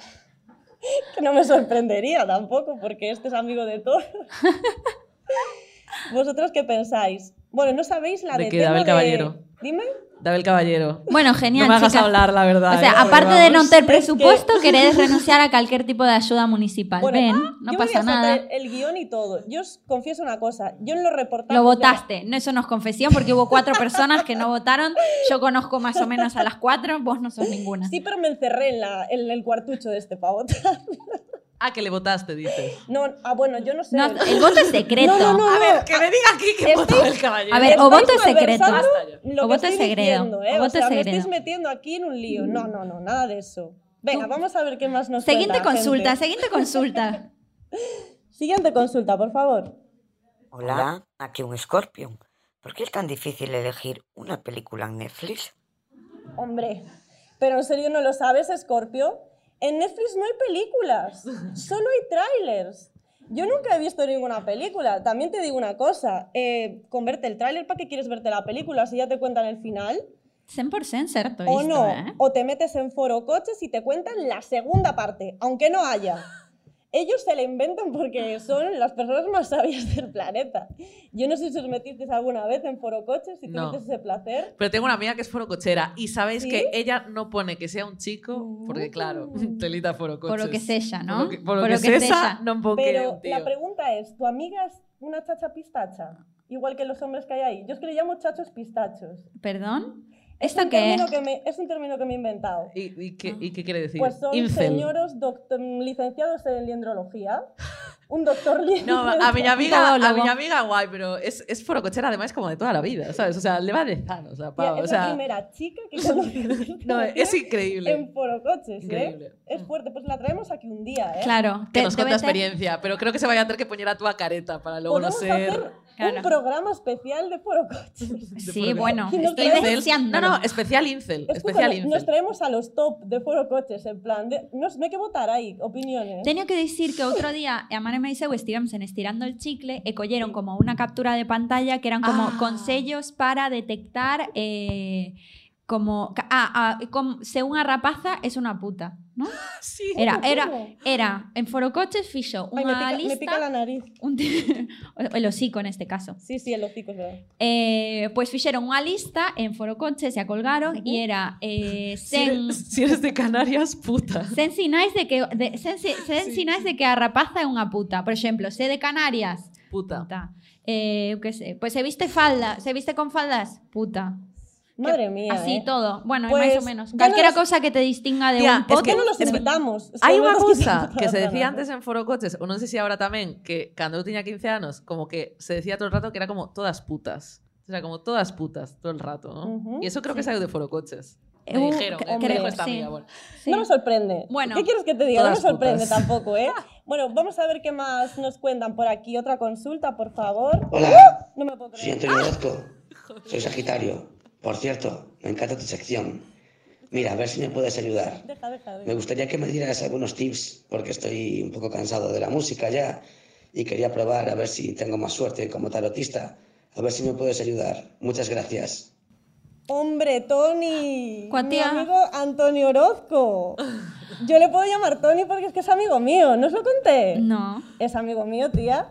que no me sorprendería tampoco, porque este es amigo de todos. ¿Vosotros qué pensáis? Bueno, no sabéis la ¿De de, qué, tema Abel Caballero? Dime. David Caballero. Bueno, genial, No me hagas chicas. hablar, la verdad. O sea, ¿eh? aparte Porque de non vamos. ter Es presupuesto, que- queréis renunciar a cualquier tipo de ayuda municipal. Bueno, Ven, ah, no yo pasa voy a nada. el guion y todo. Yo os confieso una cosa. Yo en los reportajes... Lo votaste. No, eso no es confesión porque hubo cuatro personas que no votaron. Yo conozco más o menos a las cuatro, vos no sos ninguna. Sí, pero me encerré en, la, en el cuartucho de este votar. Ah, que le votaste, dices. No, ah, bueno, yo no sé. No, el voto es secreto. No, no, no, A ver, que me diga aquí que votó el caballero. A ver, o voto es secreto. O que voto es diciendo, ¿eh? O voto sea, es me estáis metiendo aquí en un lío. No, no, no, nada de eso. Venga, vamos a ver qué más nos Siguiente cuenta, consulta, gente. siguiente consulta. Siguiente consulta, por favor. Hola, aquí un Scorpion. ¿Por qué es tan difícil elegir una película en Netflix? Hombre, pero en serio no lo sabes, Scorpio. En Netflix no hay películas, solo hay trailers. Yo nunca he visto ninguna película. También te digo una cosa, eh, con verte el tráiler, ¿para qué quieres verte la película si ya te cuentan el final? 100% cierto o esto, no, ¿eh? o te metes en foro coches y te cuentan la segunda parte, aunque no haya. Ellos se la inventan porque son las personas más sabias del planeta. Yo no sé si os metisteis alguna vez en foro coches, si No. tuviste ese placer. Pero tengo una amiga que es forocochera y sabéis ¿Sí? que ella no pone que sea un chico porque claro, telita forocoches. Por lo que sella, ¿no? Por lo que, por lo Por que, lo que Pero un tío. la pregunta es, ¿tu amiga es una chacha pistacha? Igual que los hombres que hay ahí. Yo es que le llamo chachos pistachos. ¿Perdón? Es ¿Esto un qué es? término que me, es un término que me he inventado. ¿Y, y qué, y qué quiere decir? Pues son Incel. señoros doct- licenciados en liendrología. Un doctor No, a mi amiga, a mi amiga guay, pero es, es forocochera además como de toda la vida, ¿sabes? O sea, le va de sano, o sea, pavo, o es la sea, primera chica que conoce no, es increíble. en forocoches, Increíble. ¿eh? Es fuerte. Pues la traemos aquí un día, ¿eh? Claro. Que te- nos cuenta experiencia, pero creo que se vaya a tener que poner a tu careta para luego no ser... hacer Claro. un programa especial de forocoches. Sí, bueno, estoy deseando. No, no, especial incel, especial incel. nos traemos a los top de forocoches, en plan, de, no, no hay que votar ahí, opiniones. Teño que dicir que outro día a Mare e eu estivemos en Estirando el Chicle e colleron como unha captura de pantalla que eran como Ah. consellos para detectar eh, como ah, ah, com, se unha rapaza es unha puta, ¿no? Sí. Era ¿Cómo, era era en Forocoches Ay, me unha pica, me lista pica la nariz. un el hocico neste caso. Sí, sí, el hocico es verdad. Eh, pois fixeron unha lista en Forocoches e a colgaron e era eh, Si eres, si eres de Canarias, puta. sen sinais de que de, sen, si- sen Sí. sinais de que a rapaza é unha puta. Por exemplo, se de Canarias, Puta. puta. Eh, que sei, pois se viste falda, se viste con faldas, puta. Madre mía, Así ¿eh? todo. Bueno, Pues, máis ou menos. ya no nos- cosa que te distinga de Tía, un es que no Es que invitamos. Es Hai que no nos que se decía antes en Foro Coches, ou non sei se agora tamén, que cando eu tiña 15 anos, como que se decía todo el rato que era como todas putas. O sea, como todas putas todo el rato, ¿no? Ujú, y eso creo que sí. saiu de Foro Coches. Me Eu dijeron, que- me creo, dijo esta sí. amiga, bueno. Sí. No me sorprende. Bueno, ¿Qué quieres que te diga? No me sorprende putas. tampoco, ¿eh? Bueno, vamos a ver qué más nos cuentan por aquí. Otra consulta, por favor. Hola, No me puedo soy creer. Antonio Orozco. Soy Sagitario. Por cierto, me encanta tu sección. Mira, a ver si me puedes ayudar. Deja, deja, Me gustaría que me dieras algunos tips porque estoy un poco cansado de la música ya y quería probar a ver si tengo más suerte como tarotista. A ver si me puedes ayudar. Muchas gracias. Hombre, Tony. ¿Cuál Mi amigo Antonio Orozco. Yo le puedo llamar Tony porque es que es amigo mío. ¿No os lo conté? No, Es amigo mío, tía.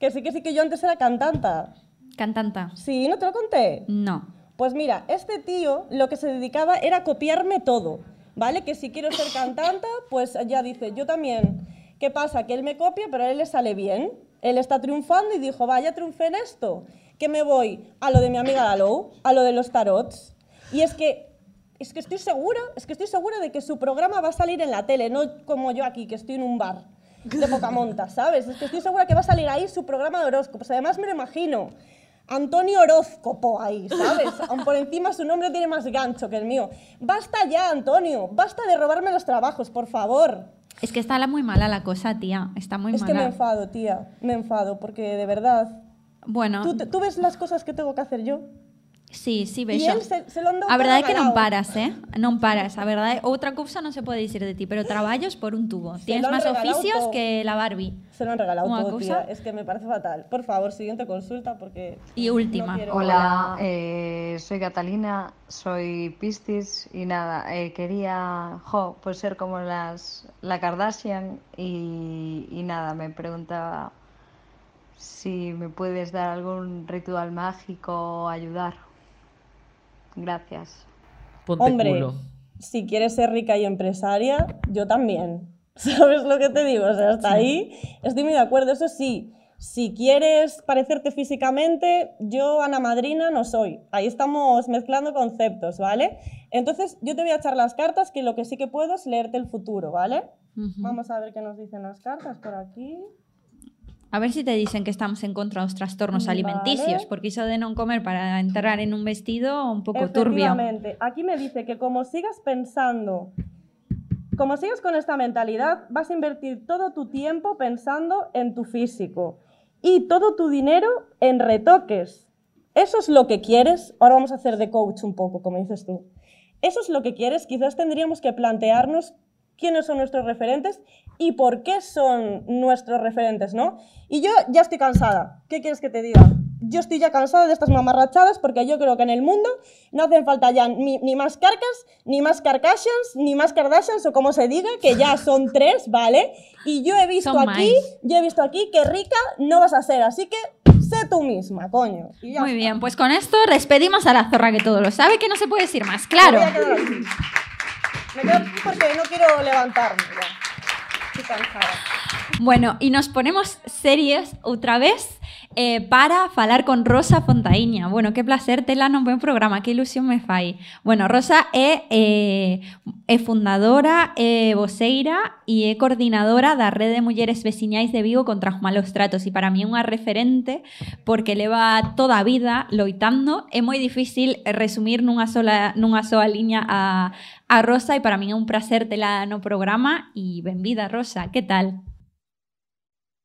Que sí, que sí, que yo antes era cantanta. cantanta. Sí, ¿no te lo conté? No. Pues mira, este tío lo que se dedicaba era copiarme todo, ¿vale? Que si quiero ser cantante, pues ya dice, yo también. ¿Qué pasa? Que él me copia, pero a él le sale bien. Él está triunfando y dijo, vaya, triunfé en esto. Que me voy a lo de mi amiga Dalou, a lo de los tarots. Y es que, es que estoy segura, es que estoy segura de que su programa va a salir en la tele, no como yo aquí, que estoy en un bar de poca monta, ¿sabes? Es que estoy segura que va a salir ahí su programa de horóscopos. Además me lo imagino. Antonio Horóscopo ahí, ¿sabes? Aún por encima su nombre tiene más gancho que el mío. Basta ya, Antonio. Basta de robarme los trabajos, por favor. Es que está la muy mala la cosa, tía. Está muy es que me mala. enfado, tía. Me enfado, porque de verdad. bueno, ¿Tú, te- tú ves las cosas que tengo que hacer yo? Sí, sí, Y vexo. él se, se lo andou A verdade é que non paras, eh? Non paras, a verdade. Outra cousa non se pode dicir de ti, pero traballos por un tubo. Se Tienes máis oficios todo. que la Barbie. Se lo han regalado Una todo, cosa. tía. Es que me parece fatal. Por favor, siguiente consulta, porque... Y última. no Hola, eh, soy Catalina, soy Piscis y nada, eh, quería jo, pues ser como las la Kardashian y, y nada, me preguntaba si me puedes dar algún ritual mágico o ayudar. Gracias. Ponte Hombre, culo. si quieres ser rica y empresaria, yo también. ¿Sabes lo que te digo? O sea, hasta ahí estoy muy de acuerdo. Eso sí, si quieres parecerte físicamente, yo Ana Madrina no soy. Ahí estamos mezclando conceptos, ¿vale? Entonces, yo te voy a echar las cartas, que lo que sí que puedo es leerte el futuro, ¿vale? Vamos a ver qué nos dicen las cartas por aquí. A ver si te dicen que estamos en contra dos trastornos Vale. alimenticios, porque iso de non comer para entrar en un vestido un pouco turbio. Efectivamente. Aquí me dice que como sigas pensando, como sigas con esta mentalidad, vas a invertir todo tu tiempo pensando en tu físico y todo tu dinero en retoques. ¿Eso es lo que quieres? Ahora vamos a hacer de coach un poco, como dices tú. ¿Eso es lo que quieres? Quizás tendríamos que plantearnos quiénes son nuestros referentes y por qué son nuestros referentes, ¿no? Y yo ya estoy cansada. ¿Qué quieres que te diga? Yo estoy ya cansada de estas mamarrachadas porque yo creo que en el mundo no hacen falta ya ni, ni más carcas, ni más Kardashians, ni más Kardashians o como se diga, que ya son tres, ¿vale? Y yo he visto Son aquí, máis. yo he visto aquí que rica no vas a ser, así que sé tú misma, coño. Muy está. bien, pues con esto despedimos a la zorra que todo lo sabe, que no se puede decir más, Me claro. Me quedo aquí porque no quiero levantarme ya. Bueno, y nos ponemos serios outra vez eh, para falar con Rosa Fontaíña. Bueno, que placer tela nun buen programa, que ilusión me fai. Bueno, Rosa é, eh, é fundadora, é voceira e coordinadora da Rede de Mulleres Veciñais de Vigo contra os malos tratos e para mí é unha referente porque leva toda a vida loitando. É moi difícil resumir nunha sola, nunha soa liña a, a Rosa e para min é un placer tela no programa e benvida, Rosa, que tal?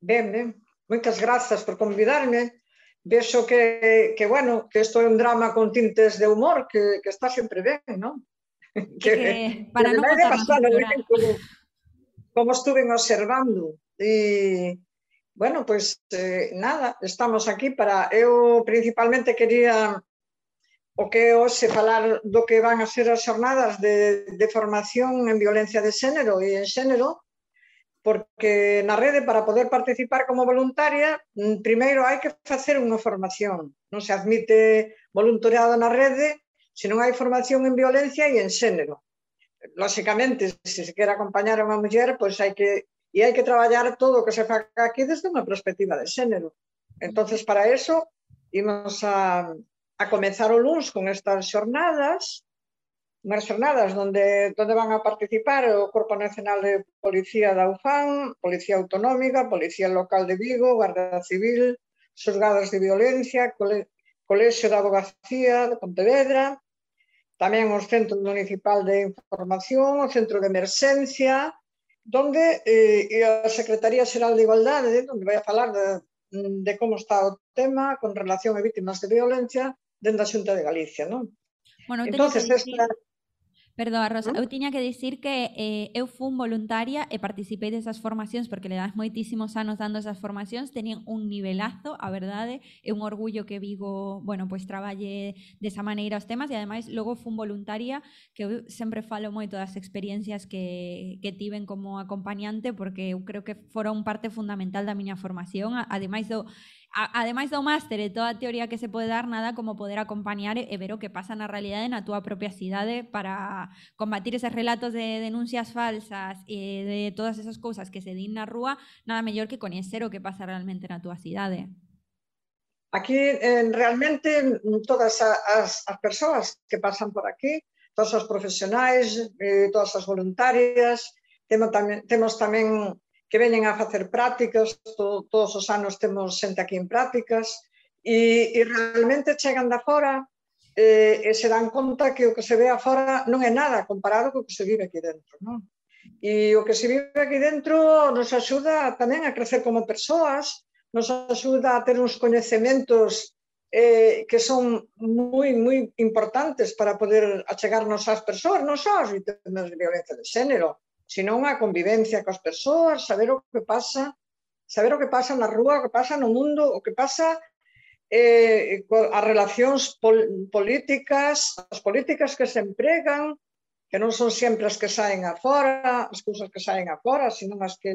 Ben, ben. Moitas grazas por convidarme. Vexo que, que bueno, que isto é un drama con tintes de humor, que, que está sempre ben, non? Que, que para que non botar pasado, ben, como, como estuven observando. E, bueno, pois, pues, eh, nada, estamos aquí para... Eu principalmente quería o que é hoxe falar do que van a ser as xornadas de, de formación en violencia de xénero e en xénero, porque na rede para poder participar como voluntaria, mm, primeiro hai que facer unha formación. Non se admite voluntariado na rede se non hai formación en violencia e en xénero. Lóxicamente, se se quer acompañar a unha muller, pois hai que e hai que traballar todo o que se faca aquí desde unha perspectiva de xénero. Entonces, para eso, imos a, a comenzar o luns con estas xornadas, unhas xornadas onde, onde van a participar o Corpo Nacional de Policía da UFAN, Policía Autonómica, Policía Local de Vigo, Guardia Civil, Xosgados de Violencia, Cole, Colexio da Abogacía de Pontevedra, tamén o Centro Municipal de Información, o Centro de Emerxencia, donde eh, e a Secretaría Xeral de Igualdade, onde vai a falar de, de como está o tema con relación a vítimas de violencia, dentro da Xunta de Galicia, non? Bueno, entonces dicir... esta... Perdoa, Rosa, ¿Eh? eu tiña que dicir que eh, eu fun voluntaria e participei desas formacións porque le das moitísimos anos dando esas formacións, tenían un nivelazo, a verdade, é un orgullo que Vigo, bueno, pois traballe desa maneira os temas e ademais logo fun voluntaria que eu sempre falo moito das experiencias que, que tiven como acompañante porque eu creo que foron parte fundamental da miña formación, ademais do ademais do máster e toda a teoría que se pode dar, nada como poder acompañar eh, e ver o que pasa na realidade na túa propia cidade eh, para combatir eses relatos de denuncias falsas e de todas esas cousas que se din na rúa, nada mellor que coñecer o que pasa realmente na túa cidade. Aquí eh, realmente todas as, as persoas que pasan por aquí, todos os profesionais, eh, todas as voluntarias, temos tamén, temos tamén que veñen a facer prácticas, to, todos os anos temos xente aquí en prácticas, e, e realmente chegan da fora eh, e se dan conta que o que se ve afora non é nada comparado co que se vive aquí dentro. Non? E o que se vive aquí dentro nos axuda tamén a crecer como persoas, nos axuda a ter uns coñecementos eh, que son moi, moi importantes para poder achegarnos ás persoas, non só as vítimas de violencia de xénero, sino a convivencia coas persoas, saber o que pasa, saber o que pasa na rúa, o que pasa no mundo, o que pasa eh, as relacións pol políticas, as políticas que se empregan, que non son sempre as que saen afora, as cousas que saen afora, sino as que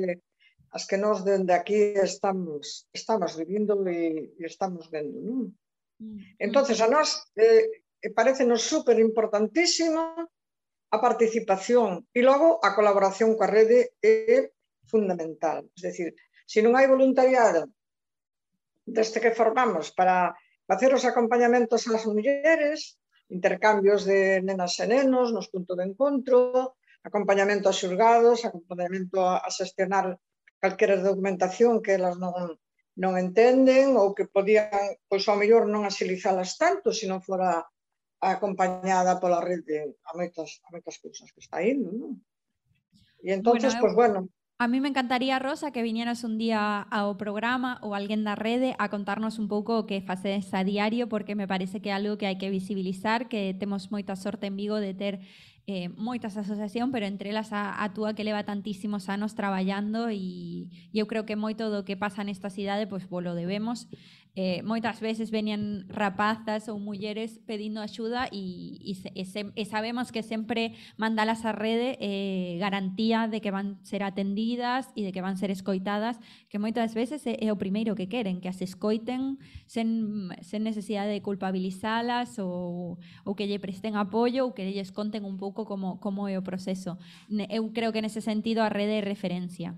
as que nós dende aquí estamos estamos vivindo e, e estamos vendo. Non? Mm, mm. Entonces a nós eh, eh parece nos super importantísimo a participación e logo a colaboración coa rede é fundamental. Es decir, se non hai voluntariado deste que formamos para facer os acompañamentos ás mulleres, intercambios de nenas e nenos nos puntos de encontro, acompañamento a xulgados, acompañamento a xestionar calquera documentación que elas non, non entenden ou que podían, pois ao mellor non asilizalas tanto se non fora acompañada pola rede a moitas, a moitas cousas que está indo, non? E entonces, bueno, pois pues, bueno, A mí me encantaría, Rosa, que viñeras un día ao programa ou alguén da rede a contarnos un pouco o que facedes a diario, porque me parece que é algo que hai que visibilizar, que temos moita sorte en Vigo de ter eh, moitas asociación, pero entre elas a, a túa que leva tantísimos anos traballando e eu creo que moito do que pasa nesta cidade pois volo debemos Eh, veces venían rapazas ou mulleres pedindo axuda e, sabemos que sempre mandalas a rede eh, garantía de que van ser atendidas e de que van ser escoitadas, que moitas veces é, é o primeiro que queren, que as escoiten sen, sen necesidade de culpabilizalas ou, ou que lle presten apoio ou que lles conten un pouco como, como é o proceso. Creo que nese sentido a rede é referencia.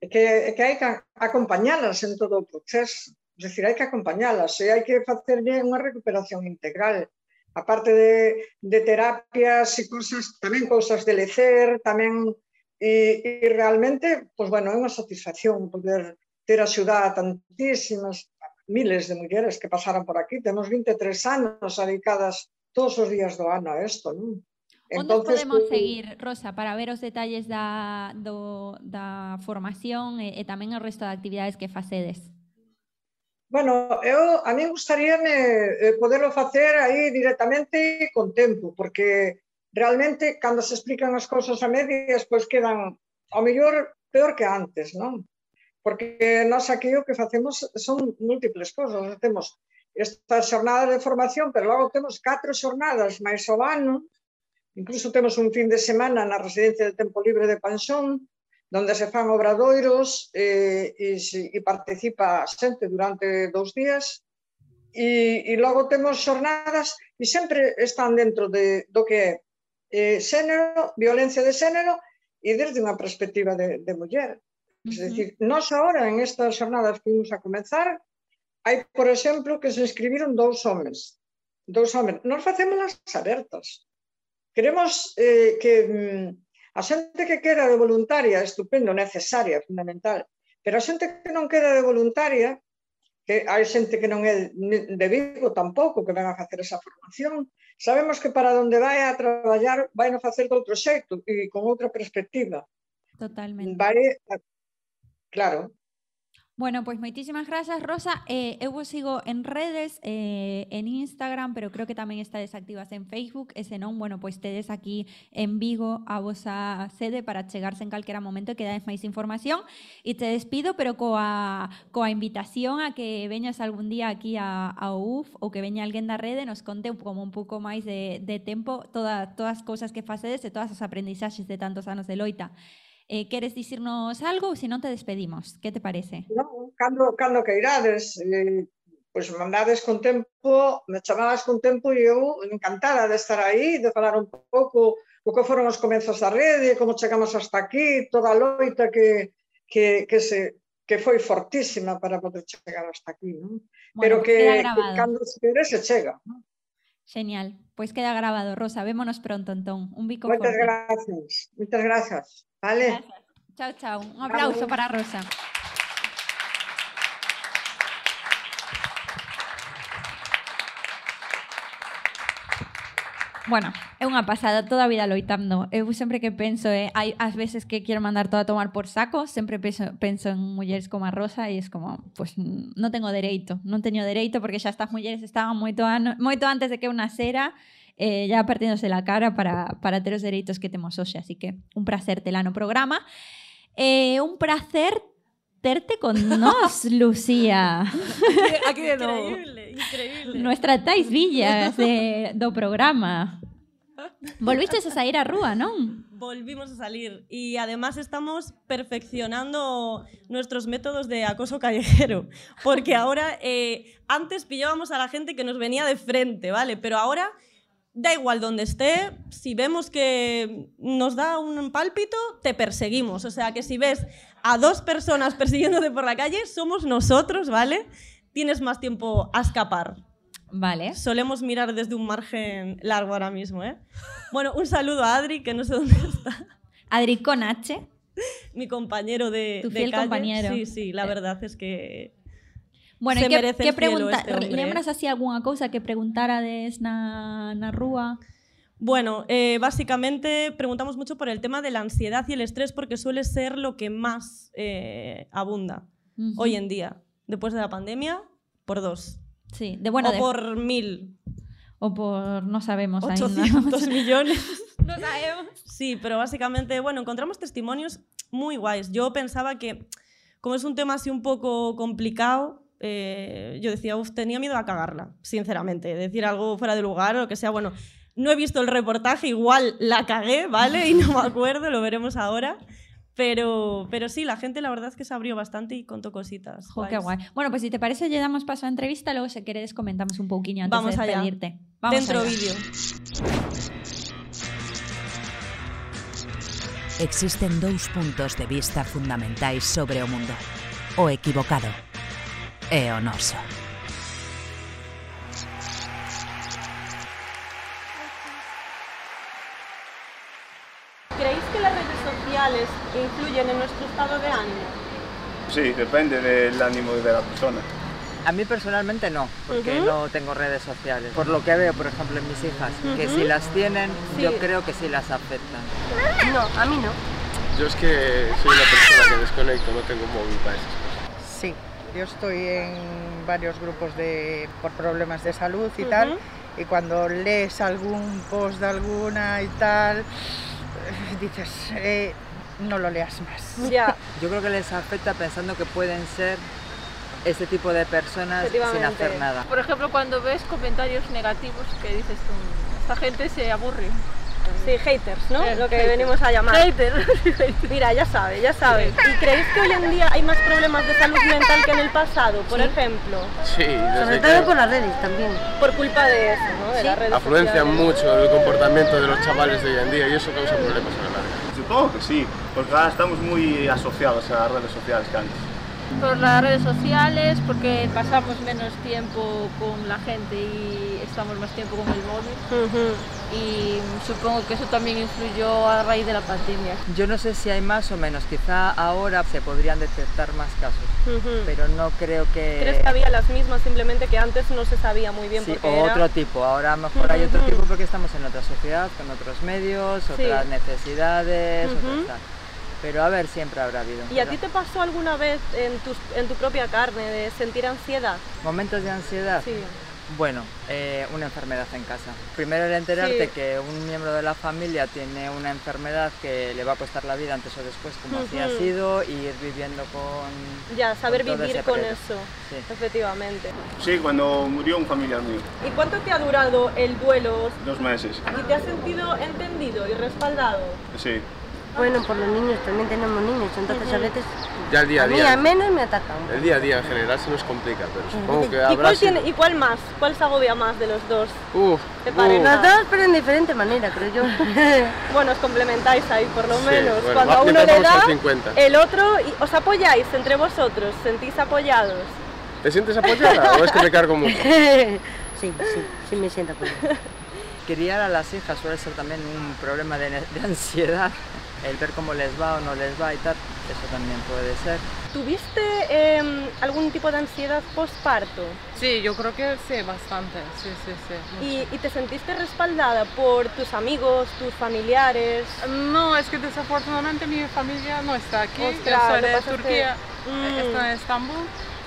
que, que hai que acompañalas en todo o proceso. decir, hai que acompañalas, e ¿eh? hai que facerlle unha recuperación integral. Aparte de, de terapias e cousas, tamén cousas de lecer, tamén... E, e realmente, pois, bueno, é unha satisfacción poder ter axudado a tantísimas miles de mulleres que pasaran por aquí. Temos 23 anos dedicadas todos os días do ano a isto, non? Onde podemos seguir, Rosa, para ver os detalles da, do, da formación eh, e, e tamén o resto de actividades que facedes? Bueno, eu, a mí gustaríame eh, poderlo facer aí directamente con tempo, porque realmente cando se explican as cousas a medias, pois quedan ao mellor peor que antes, non? Porque nós aquí o que facemos son múltiples cousas, temos esta xornada de formación, pero logo temos catro xornadas máis o ano, incluso temos un fin de semana na residencia de tempo libre de Panxón, donde se fan obradoiros eh, e, e participa a xente durante dous días e, e logo temos xornadas e sempre están dentro de, do que é eh, xénero, violencia de xénero e desde unha perspectiva de, de muller. Uh -huh. Es decir, nós agora en estas xornadas que vimos a comenzar hai, por exemplo, que se inscribiron dous homens. Dous homens. Nos facemos as abertas. Queremos eh, que... Mm, A xente que queda de voluntaria, estupendo, necesaria, fundamental, pero a xente que non queda de voluntaria, que hai xente que non é de Vigo tampouco, que ven a facer esa formación, sabemos que para onde vai a traballar vai a facer de outro xeito e con outra perspectiva. Totalmente. Vai, a... claro, Bueno, pois moitísimas grazas, Rosa. Eh, vos sigo en redes, eh, en Instagram, pero creo que tamén estades activas en Facebook. E se non, bueno, pois tedes aquí en Vigo a vosa sede para chegarse en calquera momento e que dades máis información. E te despido, pero coa, coa invitación a que veñas algún día aquí a, a UF ou que veña alguén da rede nos conte como un pouco máis de, de tempo toda, todas as cousas que facedes e todas as aprendizaxes de tantos anos de loita. Eh, queres dicirnos algo ou se non te despedimos? Que te parece? Non, cando, cando que irades, eh, pois pues, mandades con tempo, me chamabas con tempo e eu encantada de estar aí, de falar un pouco o que foron os comenzos da rede, como chegamos hasta aquí, toda a loita que, que, que, se, que foi fortísima para poder chegar hasta aquí, non? Bueno, Pero que, que cando se quere se chega, non? Genial, pois queda grabado, Rosa, vémonos pronto entón. Un bico Moitas forte. gracias, moitas gracias. Vale? Chao, chao. Un aplauso Vamos. para Rosa. Bueno, é unha pasada toda a vida loitando. Eu sempre que penso, eh, hai ás veces que quero mandar todo a tomar por saco, sempre penso, penso en mulleres como a Rosa e es como, pues non tengo dereito, non teño dereito porque xa estas mulleres estaban moito, ano, moito antes de que eu nacera eh, ya partiéndose la cara para, para ter os dereitos que temos hoxe, así que un placer tela no programa. Eh, un placer terte con nos, Lucía. Aquí de novo. Increíble, increíble. Nuestra Tais Villas de, do programa. Volviste a sair a rúa, non? Volvimos a salir y además estamos perfeccionando nuestros métodos de acoso callejero. Porque ahora, eh, antes pillábamos a la gente que nos venía de frente, ¿vale? Pero ahora da igual donde esté, si vemos que nos da un pálpito, te perseguimos. O sea que si ves a dos personas persiguiéndote por la calle, somos nosotros, ¿vale? Tienes más tiempo a escapar. Vale. Solemos mirar desde un margen largo ahora mismo, ¿eh? Bueno, un saludo a Adri, que no sé dónde está. Adri con H. Mi compañero de, Tu de fiel calle. compañero. Sí, sí, la verdad es que Bueno, Se que, este lembras así algunha cousa que na, na rúa? Bueno, eh, básicamente preguntamos mucho por el tema de la ansiedad y el estrés porque suele ser lo que más eh, abunda hoy en día. Después de la pandemia, por dos. Sí, de bueno, o de- por mil. o por no sabemos aínda. 800 millones. No sabemos. Sí, pero básicamente, bueno, encontramos testimonios muy guays. Yo pensaba que, como es un tema así un poco complicado, eh, yo decía, uff, tenía miedo a cagarla, sinceramente. Decir algo fuera de lugar o lo que sea. Bueno, no he visto el reportaje, igual la cagué, ¿vale? Y no me acuerdo, lo veremos ahora. Pero, pero sí, la gente la verdad es que se abrió bastante y contó cositas. Jo, qué guai. Bueno, pues si te parece, lle damos paso a entrevista, logo se queredes comentamos un pouquiño antes Vamos de allá. despedirte. Vamos Dentro allá. vídeo. Existen dous puntos de vista fundamentais sobre o mundo. O equivocado e o noso. ¿Creéis que las redes sociales influyen en nuestro estado de ánimo? Sí, depende del ánimo de la persona. A mí personalmente no, porque no tengo redes sociales. Por lo que veo, por ejemplo, en mis hijas, que si las tienen, yo creo que sí las afectan. No, a mí no. Yo es que soy una persona que desconecto, no tengo móvil para esas cosas. Sí, yo estoy en varios grupos de, por problemas de salud y tal, y cuando lees algún post de alguna y tal, dices, eh, no lo leas más. Ya. Yo creo que les afecta pensando que pueden ser ese tipo de personas sin hacer nada. Por ejemplo, cuando ves comentarios negativos que dices tú, esta gente se aburre. Sí, haters, ¿no? Eh, Lo que haters. venimos a llamar. Haters. Mira, ya sabe, ya sabe. ¿Y creéis que hoy en día hay más problemas de salud mental que en el pasado, por ejemplo? Sí, Sobre que todo por las redes también. Por culpa de eso, ¿no? De las redes afluencian sociales. mucho el comportamiento de los chavales de hoy en día y eso causa problemas a la larga. Supongo que sí, porque ahora estamos muy asociados a las redes sociales que antes. Por las redes sociales, porque pasamos menos tiempo con la gente y estamos más tiempo con el móvil. Y supongo que eso también influyó a raíz de la pandemia. Yo no sé si hay más o menos, quizá ahora se podrían detectar más casos, pero no creo que... ¿Crees que había las mismas simplemente que antes no se sabía muy bien Sí, por qué o era? otro tipo, ahora a lo mejor hay otro tipo porque estamos en otra sociedad, con otros medios, Sí. otras necesidades, otras. Pero a ver, siempre habrá habido. ¿Y a ti te pasó alguna vez en tu, en tu propia carne de sentir ansiedad? ¿Momentos de ansiedad? Sí. Bueno, eh, una enfermedad en casa. Primero el enterarte Sí. que un miembro de la familia tiene una enfermedad que le va a costar la vida antes o después, como así ha sido, y ir viviendo con... Ya, saber con vivir con periodo. eso, Sí. efectivamente. Sí, cuando murió un familiar mío, ¿Y cuánto te ha durado el duelo? dos meses. ¿Y te has sentido entendido y respaldado? Sí. Bueno, por los niños también tenemos niños, entonces a veces Ya el día a a mí día. al menos me atacan. El día a día en general se nos complica, pero supongo que ¿Y habrá cuál, sido- tiene, ¿Y cuál más? ¿Cuál se agobia más de los dos? Uf. Los dos, pero en diferente manera, creo yo. Bueno, os complementáis ahí por lo Sí, menos. bueno, Cuando va- a uno le da, al 50. el otro, y os apoyáis entre vosotros, sentís apoyados. ¿Te sientes apoyada o es que me cargo mucho? sí, sí, sí me siento apoyada. Criar a las hijas suele ser también un problema de, de ansiedad, el ver cómo les va o no les va y tal, eso también puede ser. ¿Tuviste em, algún tipo de ansiedad postparto? Sí, yo creo que sí, bastante. Sí, sí, sí. ¿Y, y te sentiste respaldada por tus amigos, tus familiares? No, es que desafortunadamente mi familia no está aquí. Ostras, yo soy de Turquía, Mm. estoy en Estambul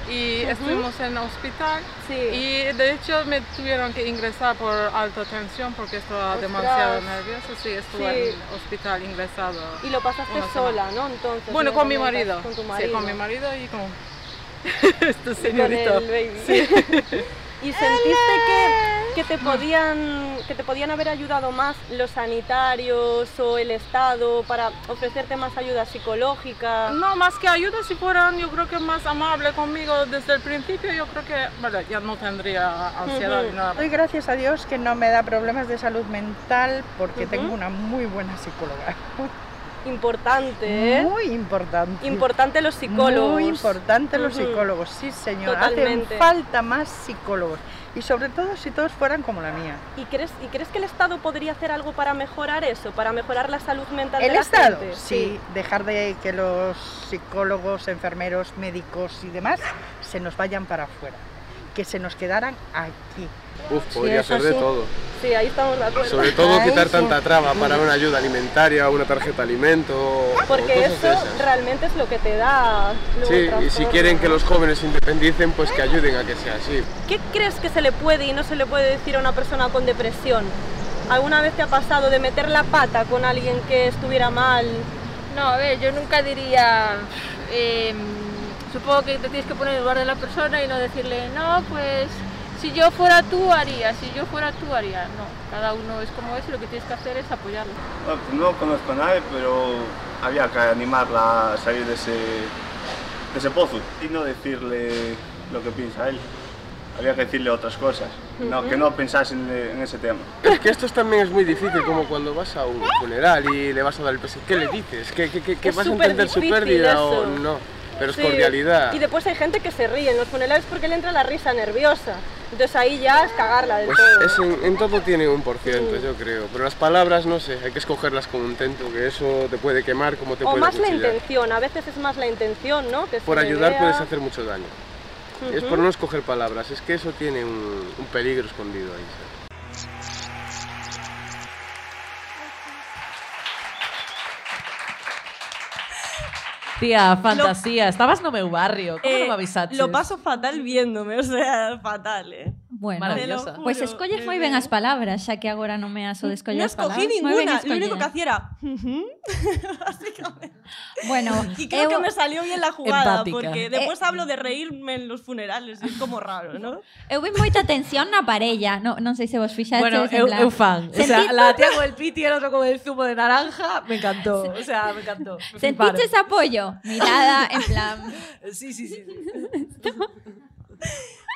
y Ujú. estuvimos en hospital. Y de hecho me tuvieron que ingresar por alta tensión porque estaba Ostras. demasiado nerviosa. Sí, estuve Sí. en el hospital ingresado. Y lo pasaste sola. ¿no? Entonces. Bueno, con mi marido. Con tu Sí, marido. con mi marido y con este Con señorito. el baby. Sí. ¿Y sentiste que, que, te podían, que te podían haber ayudado más los sanitarios o el Estado para ofrecerte más ayuda psicológica? No, más que ayuda, si fueran yo creo que más amable conmigo desde el principio, yo creo que bueno, ya no tendría ansiedad ni nada. Doy gracias a Dios que no me da problemas de salud mental porque Ujú. tengo una muy buena psicóloga. Importante, ¿eh? Muy importante. Importante los psicólogos. Muy importante los psicólogos, sí señor. Totalmente. Hacen falta más psicólogos. Y sobre todo si todos fueran como la mía. ¿Y crees, ¿Y crees que el Estado podría hacer algo para mejorar eso, para mejorar la salud mental El de la Estado, gente? sí, dejar de que los psicólogos, enfermeros, médicos y demás se nos vayan para afuera, que se nos quedaran aquí. Uf, podría eso ser de sí. todo. Sí, ahí estamos de acuerdo. Sobre todo Ahí quitar sí. tanta traba para una ayuda alimentaria, una tarjeta de alimento Porque eso realmente es lo que te da. Sí, y si quieren que los jóvenes se independicen, pues que ayuden a que sea así. ¿Qué crees que se le puede y no se le puede decir a una persona con depresión? ¿Alguna vez te ha pasado de meter la pata con alguien que estuviera mal? No, a ver, yo nunca diría. eh, supongo que te tienes que poner en el lugar de la persona y no decirle, no, pues si yo fuera tú haría, si yo fuera tú haría. No, cada uno es como es y lo que tienes que hacer es apoyarlo. Bueno, pues no conozco a nadie, pero había que animarla a salir de ese, de ese pozo y no decirle lo que piensa él. Había que decirle otras cosas, no, que no pensase en, en ese tema. Es que esto también es muy difícil, como cuando vas a un funeral y le vas a dar el pésame. ¿Qué le dices? ¿Qué, qué, qué- qué Es vas a entender su pérdida o eso. no? Pero es Sí. cordialidad. Y después hay gente que se ríe en los funerales porque le entra la risa nerviosa. Entonces ahí ya es cagarla del Pues todo. es en, en todo tiene un por ciento, yo creo. Pero las palabras, no sé, hay que escogerlas con un tento, que eso te puede quemar como te o puede más la intención, a veces es más la intención, ¿no? Que Por ayudar puedes hacer mucho daño. Es por no escoger palabras, es que eso tiene un, un peligro escondido ahí. ¿sabes? Tía, fantasía. Estabas no meu barrio. Como Eh, non me avisaches? Lo paso fatal viéndome, o sea, fatal, ¿eh? Bueno, maravillosa. Pues escolles moi ben as palabras, xa que agora non me aso de escoller no as palabras. Non escogí ninguna, lo único que hacía era... bueno, y creo eu... que me salió bien la jugada, Empática. porque eh, después eh... hablo de mm. reírme en los funerales, es como raro, ¿no? Eu vi moita tensión na parella, no, non sei se vos fixaste. Bueno, eu, eu fan. O sea, la tía con el piti e el otro con el zumo de naranja, me encantó, o sea, me encantó. Me Sentiches apoyo, mirada, en plan... sí, sí, sí. sí.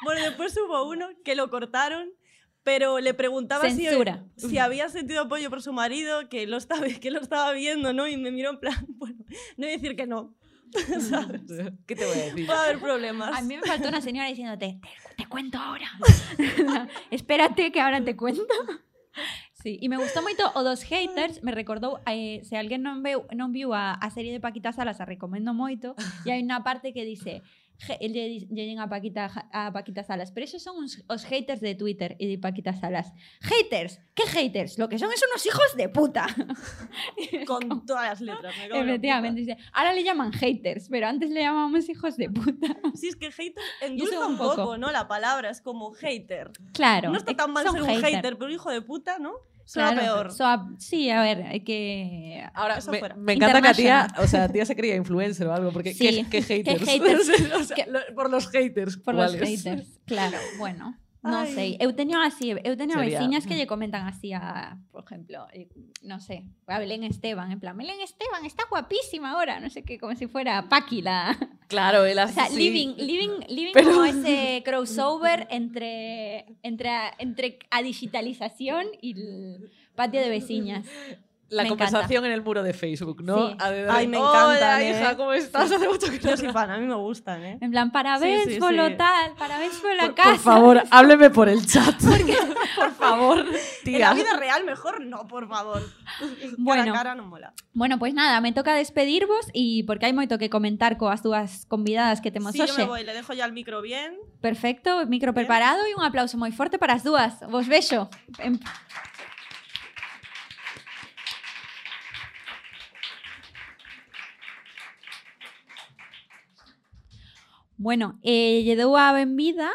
Bueno, después hubo uno que lo cortaron, pero le preguntaba si, si había sentido apoyo por su marido, que lo, estaba, que lo estaba viendo, ¿no? Y me miró en plan, bueno, no voy a decir que no. ¿sabes? ¿Qué te voy a decir? Puede haber problemas. A mí me faltó una señora diciéndote, te, te cuento ahora. Espérate que ahora te cuento. Sí, e me gustou moito o dos haters, me recordou, eh, se alguén non veu, non viu a, a serie de Paquita Salas, a recomendo moito, e hai unha parte que dice, lle, di- lle din a Paquita, a Paquita Salas, pero esos son uns, os haters de Twitter e de Paquita Salas. Haters, ¿qué haters? Lo que son es unos hijos de puta. Con todas las letras. me Efectivamente, ahora le llaman haters, pero antes le llamábamos hijos de puta. Sí, es que hater Yo endulza un poco. poco, ¿no? La palabra es como hater. Claro, No está es- tan mal ser un hater. hater, pero un hijo de puta, ¿no? Claro, peor. soa- sí, a ver, hay que... Ahora, Eso me, fuera. me encanta que a tía, o sea, tía se creía influencer o algo, porque Sí. qué, qué haters. ¿Qué haters? O sea, lo- por los haters. Por los haters, claro, bueno. Ai. sei, eu teño así, eu teño Sería- veciñas que lle comentan así a, por exemplo, eh, non sé, a Belén Esteban, en plan, Belén Esteban está guapísima ahora, non sé qué, como si fuera Paqui la... Claro, O así. sea, living, living, living Pero- como ese crossover entre, entre, a- entre a digitalización y el patio de veciñas. La Me encanta. conversación en el muro de Facebook, ¿no? Sí. A de- Ay, me Hola, encanta. hija, ¿cómo estás? Hace mucho que no soy fan, a mí me gustan, ¿eh? En plan, parabéns Sí, sí, por lo sí. tal, parabéns por la Por, casa. por favor, hábleme por el chat. por favor, En la tía. vida real mejor no, por favor. Bueno. Cara no mola. Bueno, pues nada, me toca despedirvos y porque hai moito que comentar coas dúas convidadas que temos Sí, yo me hoxe. voy, le dejo ya el micro bien. Perfecto, micro preparado e un aplauso moi forte para as dúas. Vos vexo. Bueno, eh, lle dou a benvida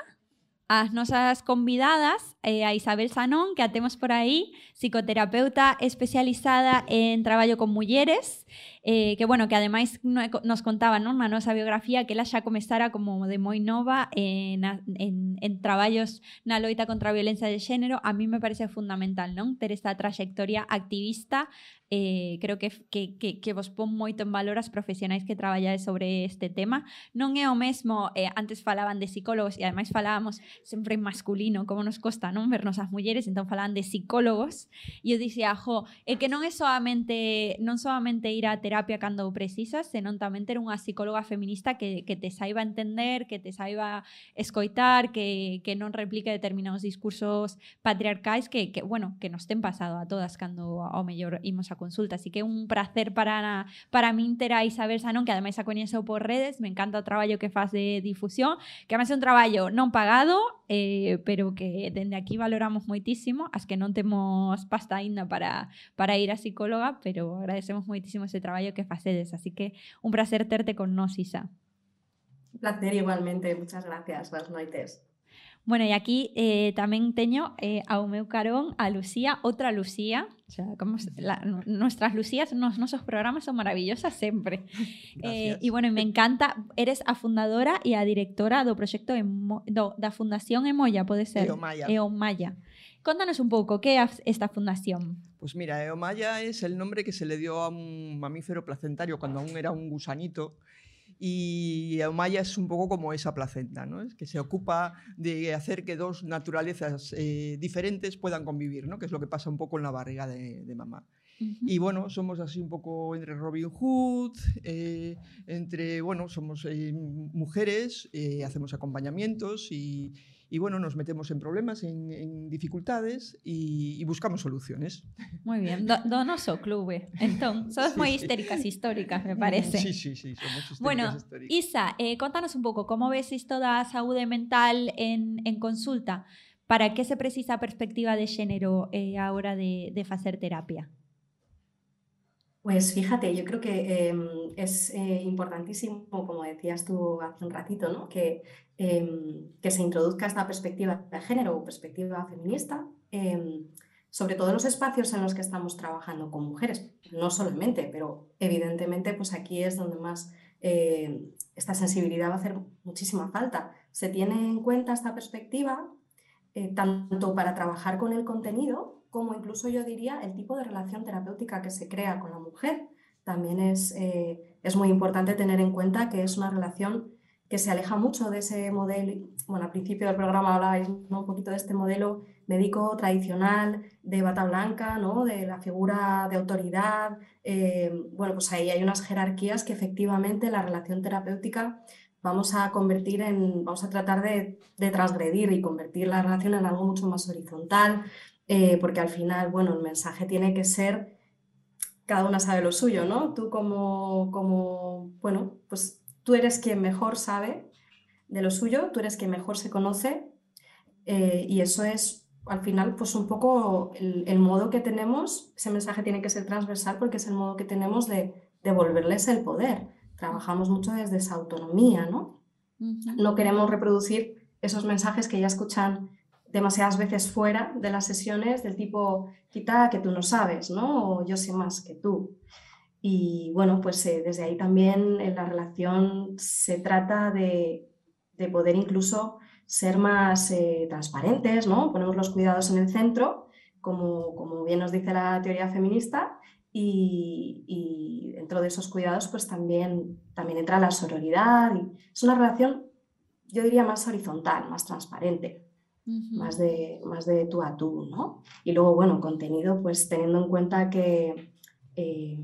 ás nosas convidadas, eh, a Isabel Sanón, que a temos por aí, psicoterapeuta especializada en traballo con mulleres, eh, que bueno, que ademais no- nos contaba non, na nosa biografía que ela xa comezara como de moi nova en, a- en, en traballos na loita contra a violencia de xénero, a mí me parece fundamental non ter esta trayectoria activista eh, creo que, que, que, que vos pon moito en valor as profesionais que traballades sobre este tema. Non é o mesmo, eh, antes falaban de psicólogos e ademais falábamos sempre en masculino, como nos costa non vernos as mulleres, entón falaban de psicólogos e eu dicía, jo, é que non é soamente non soamente ir á terapia cando precisas, senón tamén ter unha psicóloga feminista que, que te saiba entender, que te saiba escoitar, que, que non replique determinados discursos patriarcais que, que, bueno, que nos ten pasado a todas cando ao mellor imos a consulta. Así que un placer para, para min ter a Isabel Sanón, que ademais a coñezo por redes, me encanta o traballo que faz de difusión, que ademais é un traballo non pagado, eh, pero que dende aquí valoramos moitísimo, as que non temos pasta aínda para, para ir a psicóloga, pero agradecemos moitísimo ese traballo que facedes. Así que un placer terte con nos, Isa. Un placer igualmente, muchas gracias, buenas noites. Bueno, e aquí eh, tamén teño eh, ao meu carón a Lucía, outra Lucía. O sea, como la, nu- nuestras Lucías nos nosos programas son maravillosas sempre. Eh, e bueno, e me encanta, eres a fundadora e a directora do proxecto Emo, do, da Fundación Emoya, pode ser? Eomaya. Eomaya. Contanos un pouco, que é a- esta fundación? Pues mira, Eomaya es el nombre que se le dio a un mamífero placentario cuando aún era un gusanito. Y Eomaya es un poco como esa placenta, ¿no? Es que se ocupa de hacer que dos naturalezas eh, diferentes puedan convivir, ¿no? Que es lo que pasa un poco en la barriga de, de mamá. Y bueno, somos así un poco entre Robin Hood, eh, entre, bueno, somos eh, mujeres, hacemos acompañamientos y, y, bueno, nos metemos en problemas, en, en dificultades y, y buscamos soluciones. Moi bien, do, do noso clube. Entón, sodes Sí, sí. histéricas históricas, me parece. Sí, sí, sí, somos histéricas Bueno. Isa, eh, contanos un pouco como ves isto da saúde mental en, en consulta. Para que se precisa a perspectiva de xénero eh, a hora de, de facer terapia? Pues fíjate, yo creo que em, es eh, importantísimo, como decías tú hace un ratito, ¿no? que, em, que se introduzca esta perspectiva de género o perspectiva feminista, em, sobre todo en los espacios en los que estamos trabajando con mujeres, no solamente, pero evidentemente pues aquí es donde más eh, esta sensibilidad va a hacer muchísima falta. Se tiene en cuenta esta perspectiva eh, tanto para trabajar con el contenido como incluso yo diría el tipo de relación terapéutica que se crea con la mujer. También es, eh, es muy importante tener en cuenta que es una relación que se aleja mucho de ese modelo, bueno, al principio del programa hablabais un poquito de este modelo médico tradicional de bata blanca, ¿no? de la figura de autoridad. eh, bueno, pues ahí hay unas jerarquías que efectivamente la relación terapéutica vamos a convertir en, vamos a tratar de, de transgredir y convertir la relación en algo mucho más horizontal, eh, porque al final, bueno, el mensaje tiene que ser, cada una sabe lo suyo, ¿no? Tú como, como, bueno, pues tú eres quien mejor sabe de lo suyo, tú eres quien mejor se conoce eh, y eso es al final pues un poco el, el modo que tenemos, ese mensaje tiene que ser transversal porque es el modo que tenemos de devolverles el poder. Trabajamos mucho desde esa autonomía, ¿no? No queremos reproducir esos mensajes que ya escuchan demasiadas veces fuera de las sesiones del tipo, quita que tú no sabes, ¿no? O yo sé más que tú. Y bueno, pues eh, desde ahí también en la relación se trata de, de poder incluso ser más eh, transparentes, ¿no? Ponemos los cuidados en el centro, como, como bien nos dice la teoría feminista, y, dentro de esos cuidados pues también, también entra la sororidad. Es una relación, yo diría, más horizontal, más transparente, más, de, más de tú a tú, ¿no? Y luego, bueno, contenido, pues teniendo en cuenta que eh,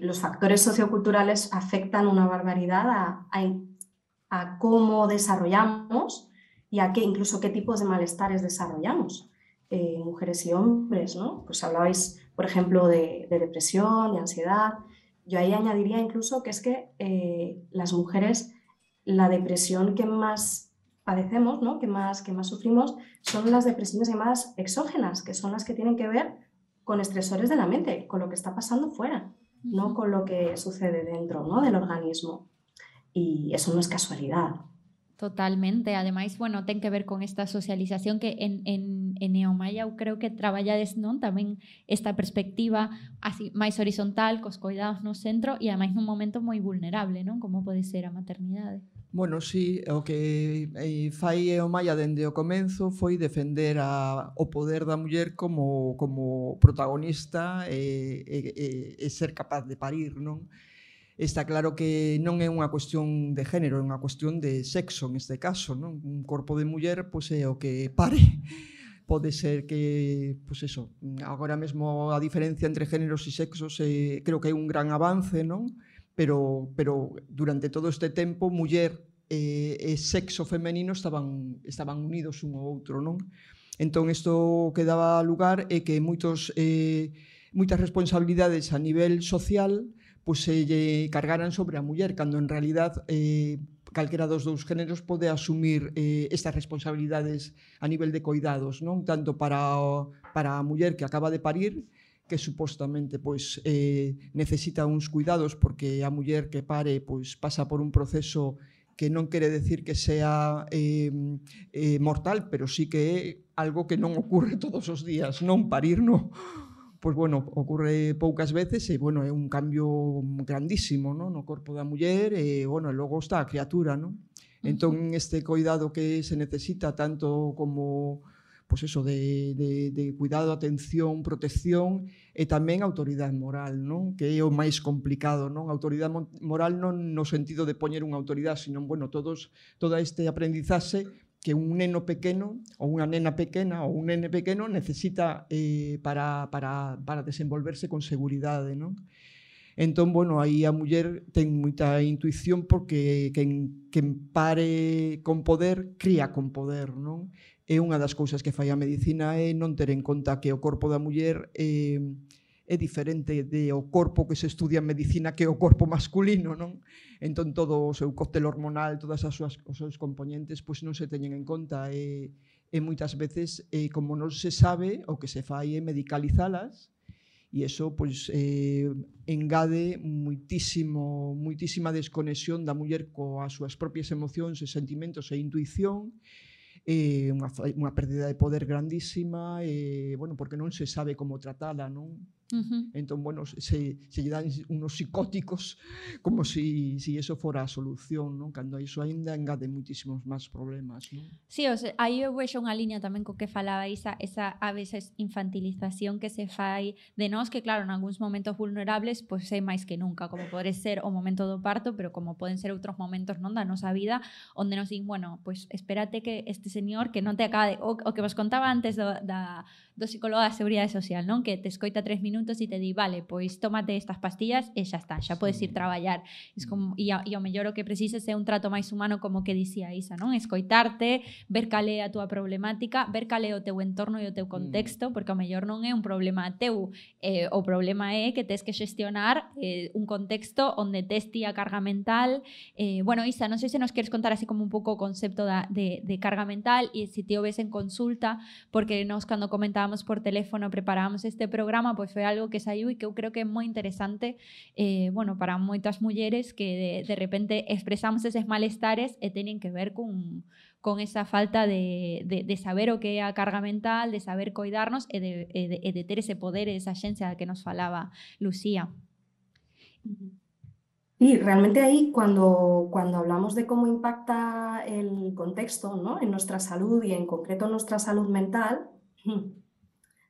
los factores socioculturales afectan una barbaridad a, a- a cómo desarrollamos y a qué, incluso qué tipos de malestares desarrollamos, eh, mujeres y hombres, ¿no? Pues hablabais, por ejemplo, de, de depresión, de ansiedad. Yo ahí añadiría incluso que es que eh, las mujeres, la depresión que más padecemos, ¿no? que, más, que más sufrimos, son las depresiones llamadas exógenas, que son las que tienen que ver con estresores de la mente, con lo que está pasando fuera, no con lo que sucede dentro ¿no? del organismo. Y eso no es casualidad. Totalmente. Ademais, bueno, ten que ver con esta socialización que en, en, en Neomaya eu creo que traballades non tamén esta perspectiva así máis horizontal, cos coidados no centro e ademais nun momento moi vulnerable, non? Como pode ser a maternidade. Bueno, sí, o que eh, fai e o Maia dende o comenzo foi defender a, o poder da muller como, como protagonista e, e, e, e ser capaz de parir, non? Está claro que non é unha cuestión de género, é unha cuestión de sexo en este caso, non? Un corpo de muller pois é o que pare. Pode ser que, pois eso, agora mesmo a diferencia entre géneros e sexos eh, creo que é un gran avance, non? pero, pero durante todo este tempo muller e, e sexo femenino estaban, estaban unidos un ao outro, non? Entón, isto que daba lugar é que moitos, eh, moitas responsabilidades a nivel social pois, se lle cargaran sobre a muller, cando en realidad eh, calquera dos dous géneros pode asumir eh, estas responsabilidades a nivel de coidados, non tanto para, o, para a muller que acaba de parir, que supostamente pois eh, necesita uns cuidados porque a muller que pare pois pasa por un proceso que non quere decir que sea eh, eh, mortal, pero sí que é algo que non ocurre todos os días, non parir, no. pois bueno, ocurre poucas veces e bueno, é un cambio grandísimo, non, no corpo da muller e bueno, e logo está a criatura, non? Entón este cuidado que se necesita tanto como pois eso, de, de, de cuidado, atención, protección e tamén autoridade moral, non? que é o máis complicado. Non? Autoridade moral non no sentido de poñer unha autoridade, sino bueno, todos, toda este aprendizaxe que un neno pequeno ou unha nena pequena ou un nene pequeno necesita eh, para, para, para desenvolverse con seguridade, non? Entón, bueno, aí a muller ten moita intuición porque quen, quen pare con poder, cría con poder, non? E unha das cousas que fai a medicina é non ter en conta que o corpo da muller é, é diferente de o corpo que se estudia en medicina que é o corpo masculino, non? Entón todo o seu cóctel hormonal, todas as súas os seus componentes, pois non se teñen en conta e, e moitas veces eh, como non se sabe, o que se fai é medicalizalas e eso pois eh, engade muitísimo muitísima desconexión da muller coas súas propias emocións e sentimentos e intuición eh, unha, unha pérdida de poder grandísima, e, eh, bueno, porque non se sabe como tratala, non? -huh. Entón, bueno, se, se lle dan unos psicóticos como se si, si eso fora a solución, non? Cando iso aínda engade muitísimos máis problemas, non? Sí, o sea, aí eu vexo unha liña tamén co que falaba Isa, esa a veces infantilización que se fai de nós, que claro, en algúns momentos vulnerables, pois pues, é máis que nunca, como pode ser o momento do parto, pero como poden ser outros momentos non da nosa vida, onde nos din, bueno, pois pues, espérate que este señor que non te acade, o, o que vos contaba antes do, da, do psicólogo da Seguridade Social, non? Que te escoita tres minutos e te di, vale, pois tómate estas pastillas e xa está, xa podes ir traballar. Es como, e, a, e ao mellor o que precises é un trato máis humano como que dicía Isa, non? Escoitarte, ver cal é a túa problemática, ver cal é o teu entorno e o teu contexto, porque ao mellor non é un problema teu, eh, o problema é que tes que xestionar eh, un contexto onde tes ti a carga mental. Eh, bueno, Isa, non sei se nos queres contar así como un pouco o concepto da, de, de carga mental e se ti o ves en consulta, porque nos cando comentábamos por teléfono, preparábamos este programa, pois foi algo que saiu e que eu creo que é moi interesante eh, bueno, para moitas mulleres que de, de repente expresamos eses malestares e teñen que ver cun, con esa falta de, de, de saber o que é a carga mental, de saber coidarnos e de, e de, e de ter ese poder e esa xencia que nos falaba Lucía. Y realmente ahí, cuando, cuando hablamos de cómo impacta el contexto ¿no? en nuestra salud y en concreto en nuestra salud mental,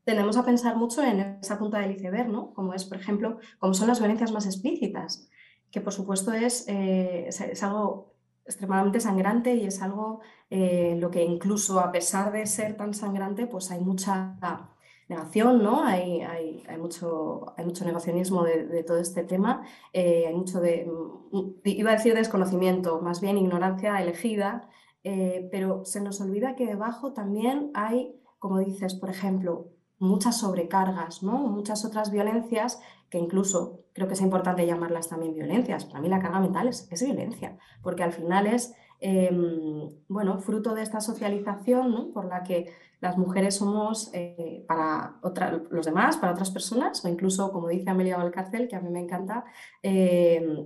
tendemos a pensar mucho en esa punta del iceberg, ¿no? como es, por ejemplo, como son las violencias más explícitas, que por supuesto es, eh, es, es algo extremadamente sangrante y es algo eh, lo que incluso a pesar de ser tan sangrante, pues hay mucha negación, ¿no? Hay, hay, mucho, hay mucho negacionismo de, de todo este tema, eh, hay mucho de, mm, iba a decir desconocimiento, más bien ignorancia elegida, eh, pero se nos olvida que debajo también hay, como dices, por ejemplo, muchas sobrecargas, ¿no? Muchas otras violencias que incluso creo que es importante llamarlas también violencias. Para mí la carga mental es, es violencia, porque al final es, eh, bueno, fruto de esta socialización por la que las mujeres somos eh, para otra, los demás, para otras personas, o incluso, como dice Amelia Valcárcel, que a mí me encanta, eh,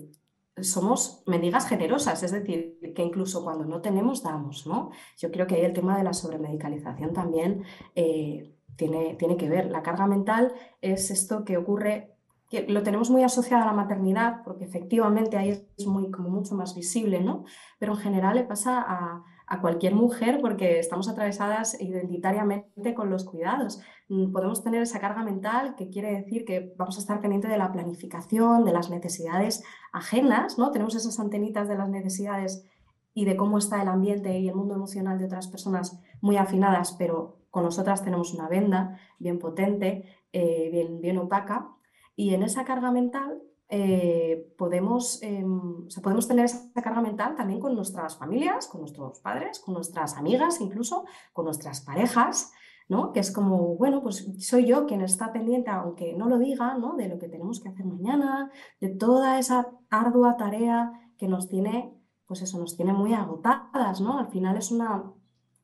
somos mendigas generosas, es decir, que incluso cuando no tenemos, damos, ¿no? Yo creo que ahí el tema de la sobremedicalización también eh, tiene, tiene que ver. La carga mental es esto que ocurre, que lo tenemos muy asociado a la maternidad, porque efectivamente ahí es muy, como mucho más visible, ¿no? Pero en general le pasa a, a cualquier mujer porque estamos atravesadas identitariamente con los cuidados. Mm, Podemos tener esa carga mental que quiere decir que vamos a estar pendientes de la planificación, de las necesidades ajenas, ¿no? Tenemos esas antenitas de las necesidades y de cómo está el ambiente y el mundo emocional de otras personas muy afinadas, pero nosotras tenemos una venda bien potente, eh, bien, bien opaca. Y en esa carga mental eh, podemos, eh, o sea, podemos tener esa carga mental también con nuestras familias, con nuestros padres, con nuestras amigas, incluso con nuestras parejas, ¿no? Que es como, bueno, pues soy yo quien está pendiente, aunque no lo diga, ¿no? De lo que tenemos que hacer mañana, de toda esa ardua tarea que nos tiene, pues eso, nos tiene muy agotadas, ¿no? Al final es una,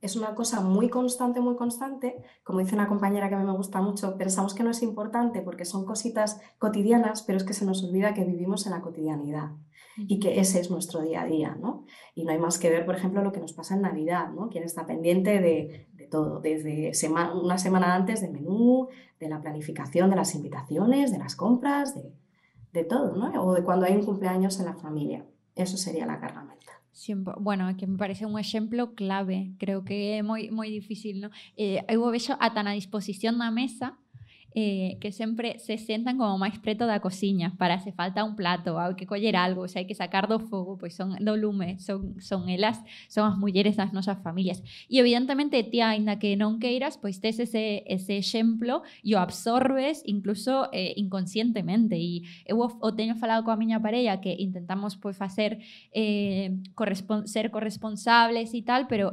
es una cosa muy constante, muy constante. Como dice una compañera que a mí me gusta mucho, pensamos que no es importante porque son cositas cotidianas, pero es que se nos olvida que vivimos en la cotidianidad y que ese es nuestro día a día, ¿no? Y no hay más que ver, por ejemplo, lo que nos pasa en Navidad, ¿no? Quien está pendiente de, de todo, desde sema- una semana antes del menú, de la planificación de las invitaciones, de las compras, de, de todo, ¿no? O de cuando hay un cumpleaños en la familia. Eso sería la carga mental. Sempre, bueno, que me parece un exemplo clave, creo que é moi moi difícil, non? Eh, eu o vexo ata na disposición da mesa eh, que sempre se sentan como máis preto da cociña para se falta un plato, hai que coller algo, se hai que sacar do fogo, pois son do lume, son, son elas, son as mulleres das nosas familias. E evidentemente ti, aínda que non queiras, pois tes ese, ese exemplo e o absorbes incluso eh, inconscientemente. E eu o, o teño falado coa miña parella que intentamos pois facer eh, correspon ser corresponsables e tal, pero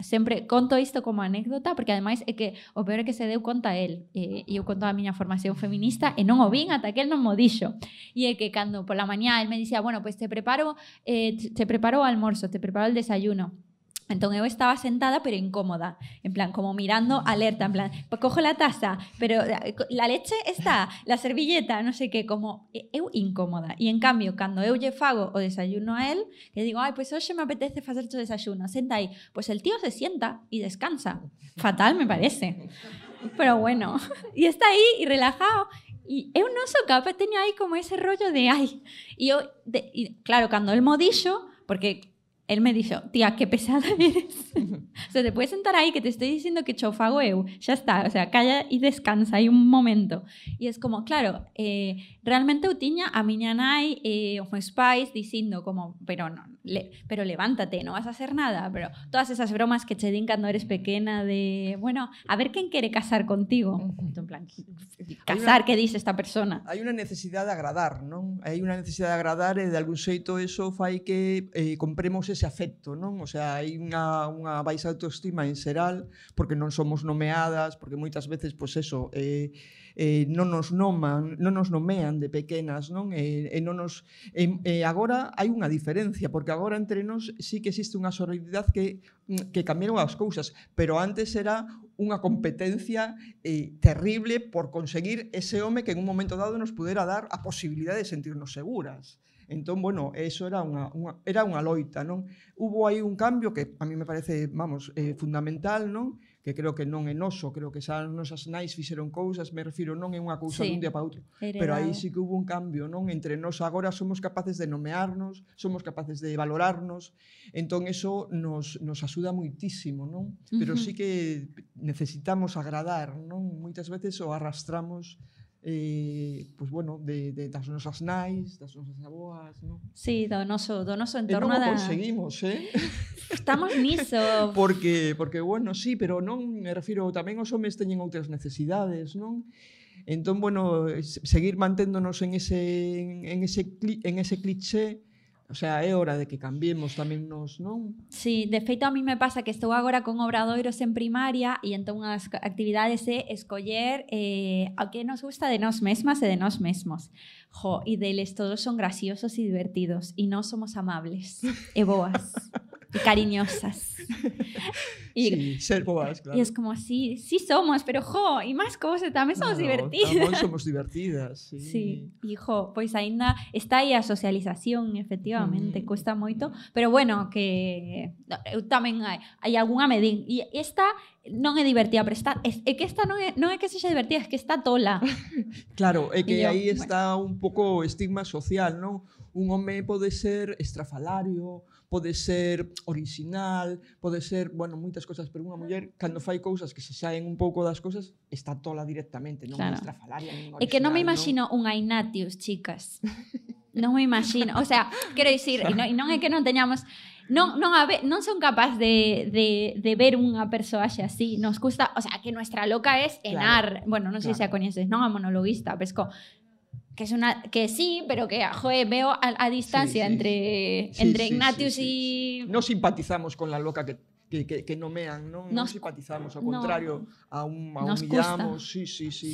sempre conto isto como anécdota porque ademais é que o peor é que se deu eh, conta el e eu conto a miña formación feminista e non o vin ata que el non mo dixo e é que cando pola mañá el me dicía bueno, pois pues te preparo eh, te preparo o almorzo, te preparo el desayuno Entón eu estaba sentada pero incómoda, en plan como mirando alerta, en plan, "Pues cojo la taza, pero eh, la leche está, la servilleta, no sei que, como e- eu incómoda. E en cambio, cando eu lle fago o desayuno a él, que digo, ai, pois hoxe me apetece facer o desayuno, senta aí. Pois el tío se sienta e descansa. Fatal me parece. Pero bueno, e está aí e relajado. E eu non sou capaz, teño aí como ese rollo de ai. E eu, de, e, claro, cando el mo dixo, porque él me dixo, tía, qué pesada eres. o sea, te puedes sentar aí que te estoy diciendo que cho fago eu. Xa está, o sea, calla e descansa aí un momento. E es como, claro, eh, Realmente eu tiña a miña nai e os meus pais dicindo como, pero non, le, pero levántate, non vas a hacer nada, pero todas esas bromas que che din cando eres pequena de, bueno, a ver quen quere casar contigo. en plan, casar, una, que dice esta persona? Hai unha necesidade de agradar, non? Hai unha necesidade de agradar e de algún xeito eso fai que eh, compremos ese afecto, non? O sea, hai unha, unha baixa autoestima en xeral porque non somos nomeadas, porque moitas veces, pois pues eso, eh, eh, non nos noman, non nos nomean de pequenas, non? E, eh, eh e non nos e, eh, agora hai unha diferencia, porque agora entre nós sí que existe unha sororidade que mm, que cambiaron as cousas, pero antes era unha competencia eh, terrible por conseguir ese home que en un momento dado nos pudera dar a posibilidade de sentirnos seguras. Entón, bueno, eso era unha, unha, era unha loita, non? Hubo aí un cambio que a mí me parece, vamos, eh, fundamental, non? que creo que non é noso, creo que xa as nosas nais fixeron cousas, me refiro non é unha cousa sí, dun día para outro, heredado. pero aí sí que hubo un cambio, non? Entre nós agora somos capaces de nomearnos, somos capaces de valorarnos, entón eso nos, nos axuda moitísimo, non? Pero uh sí que necesitamos agradar, non? Moitas veces o arrastramos eh, pois bueno, de, de, das nosas nais, das nosas aboas, non? Sí, do noso, do noso entorno e non da... conseguimos, eh? Estamos niso. porque, porque, bueno, sí, pero non, me refiro, tamén os homes teñen outras necesidades, non? Entón, bueno, seguir manténdonos en ese, en ese, en ese cliché O sea, é hora de que cambiemos tamén nos, non? Sí, de feito a mí me pasa que estou agora con obradoiros en primaria e entón unha das actividades é escoller eh, a que nos gusta de nós mesmas e de nós mesmos. Jo, e deles todos son graciosos e divertidos e nós somos amables e boas. y cariñosas. Y, sí, ser boas, claro. Y es como, sí, sí somos, pero jo, y más cosas, tamén somos no, divertidas. Tamén somos divertidas, sí. Sí, e jo, pois aínda está aí a socialización, efectivamente, mm. cuesta moito, pero bueno, que eu tamén hai, hai algunha medín. e esta non é divertida, pero está, é, é que esta non é, non é que sexa divertida, é que está tola. claro, é que aí bueno. está un pouco estigma social, non? un home pode ser estrafalario, pode ser original, pode ser, bueno, moitas cousas, pero unha muller cando fai cousas que se saen un pouco das cousas, está tola directamente, non claro. estrafalaria, non original. E que non me imagino non... un Ainatius, chicas. non me imagino, o sea, quero dicir, e non, e non é que non teñamos non, non, a ver, non son capaz de, de, de ver unha persoaxe así. Nos custa, o sea, que nuestra loca es Enar. Claro, bueno, non sei claro. se a coñeces, non? A monologuista, pesco. Que es una que sí, pero que joe, veo a, a distancia Sí, sí. entre Sí, entre Ignatius y Non simpatizamos con la loca que que, que, que nomean, non Nos- simpatizamos, ao no. contrario, a un, a Nos humillamos, custa. sí, sí, sí.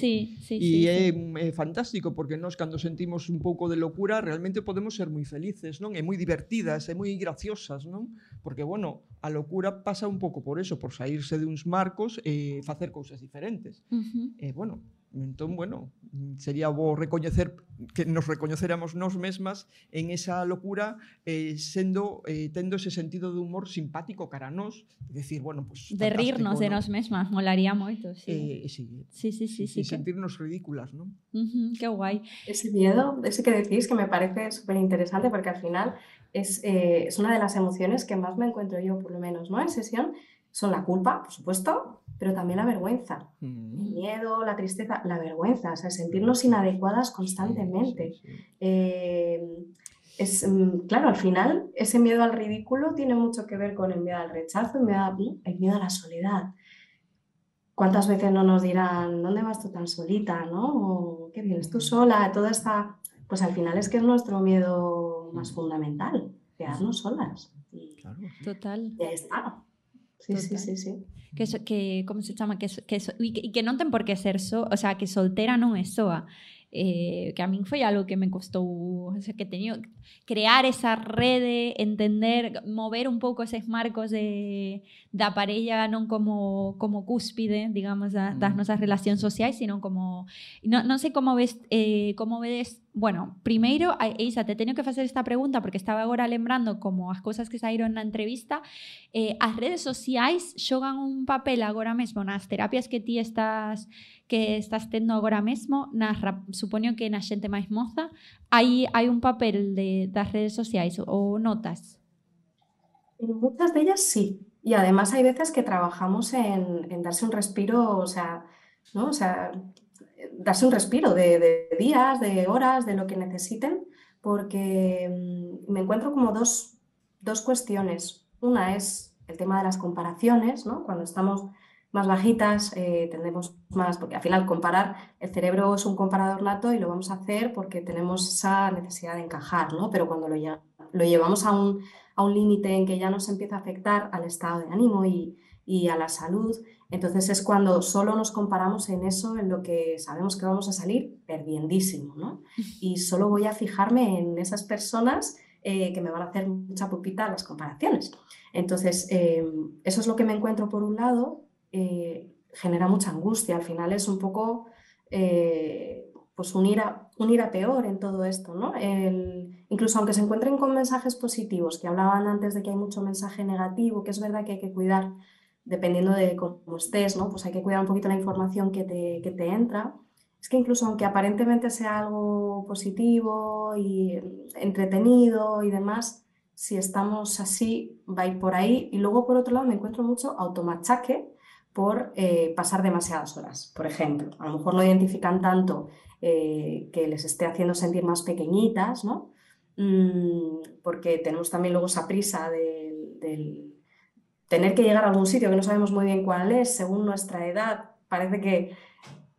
E é, sí. é fantástico porque nós cando sentimos un pouco de locura realmente podemos ser moi felices, non? E moi divertidas, e moi graciosas, non? Porque, bueno, a locura pasa un pouco por eso, por saírse de uns marcos e facer cousas diferentes. Ujú. E, bueno, entón, bueno, sería bo recoñecer que nos recoñeceramos nós mesmas en esa locura eh, sendo eh, tendo ese sentido de humor simpático cara a nós, e decir, bueno, pues de rirnos de ¿no? nos mesmas, molaría moito, sí. Eh, sí, sí, sí, sí, sí, y que- sentirnos ridículas, ¿no? Ujú, qué guay. Ese miedo, ese que decís, que me parece súper interesante porque al final es, eh, es una de las emociones que más me encuentro yo, por lo menos, ¿no? En sesión, son la culpa, por supuesto, pero también la vergüenza. El miedo, la tristeza, la vergüenza, o sea, sentirnos inadecuadas constantemente. Eh, es, mm, claro, al final, ese miedo al ridículo tiene mucho que ver con el miedo al rechazo, el miedo a, el miedo a la soledad. ¿Cuántas veces no nos dirán, ¿dónde vas tú tan solita? ¿no? O, ¿Qué vienes tú sola? Toda esta, pues al final es que es nuestro miedo más fundamental, quedarnos solas. Y, Total. y ahí está. Sí, sí, Total. sí, sí. Que, so, que como se chama? Que, so, que, e que, e que por que ser so, o sea, que soltera non é soa. Eh, que a min foi algo que me costou, o sea, que teño crear esa rede, entender, mover un pouco eses marcos de da parella non como como cúspide, digamos, da, das nosas relacións sociais, sino como non, non sei como ves eh, como vedes Bueno, primeiro, a- Isa, te teño que facer esta pregunta porque estaba agora lembrando como as cousas que saíron na entrevista. Eh, as redes sociais xogan un papel agora mesmo nas terapias que ti estás que estás tendo agora mesmo, nas, supoño que na xente máis moza, hai, hai un papel de, das redes sociais ou notas? Muchas de ellas sí. Y además hay veces que trabajamos en, en darse un respiro, o sea, ¿no? O sea, darse un respiro de, de días, de horas, de lo que necesiten, porque mm, me encuentro como dos, dos cuestiones. Una es el tema de las comparaciones, ¿no? Cuando estamos más bajitas, eh, tendemos más, porque al final comparar, el cerebro es un comparador nato y lo vamos a hacer porque tenemos esa necesidad de encajar, ¿no? Pero cuando lo, lle- lo llevamos a un, a un límite en que ya nos empieza a afectar al estado de ánimo y, y a la salud, entonces es cuando solo nos comparamos en eso, en lo que sabemos que vamos a salir perdiendísimo, ¿no? Y solo voy a fijarme en esas personas eh, que me van a hacer mucha pupita las comparaciones. Entonces, eh, eso es lo que me encuentro por un lado, eh, genera mucha angustia, al final es un poco eh, pues unir a, unir a peor en todo esto, ¿no? El- incluso aunque se encuentren con mensajes positivos, que hablaban antes de que hay mucho mensaje negativo, que es verdad que hay que cuidar dependiendo de cómo estés, ¿no? Pues hay que cuidar un poquito la información que te, que te entra. Es que incluso aunque aparentemente sea algo positivo y entretenido y demás, si estamos así, va a ir por ahí. Y luego, por otro lado, me encuentro mucho automachaque por eh, pasar demasiadas horas, por ejemplo. A lo mejor no identifican tanto eh, que les esté haciendo sentir más pequeñitas, ¿no? Mm, porque tenemos también luego esa prisa del, del tener que llegar a algún sitio que no sabemos muy bien cuál es, según nuestra edad. Parece que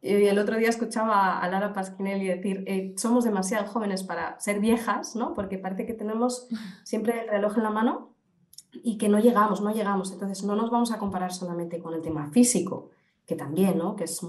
y el otro día escuchaba a Lara Pasquinelli decir, eh, somos demasiado jóvenes para ser viejas, ¿no? Porque parece que tenemos siempre el reloj en la mano y que no llegamos, no llegamos. Entonces no nos vamos a comparar solamente con el tema físico, que también, ¿no? Que es,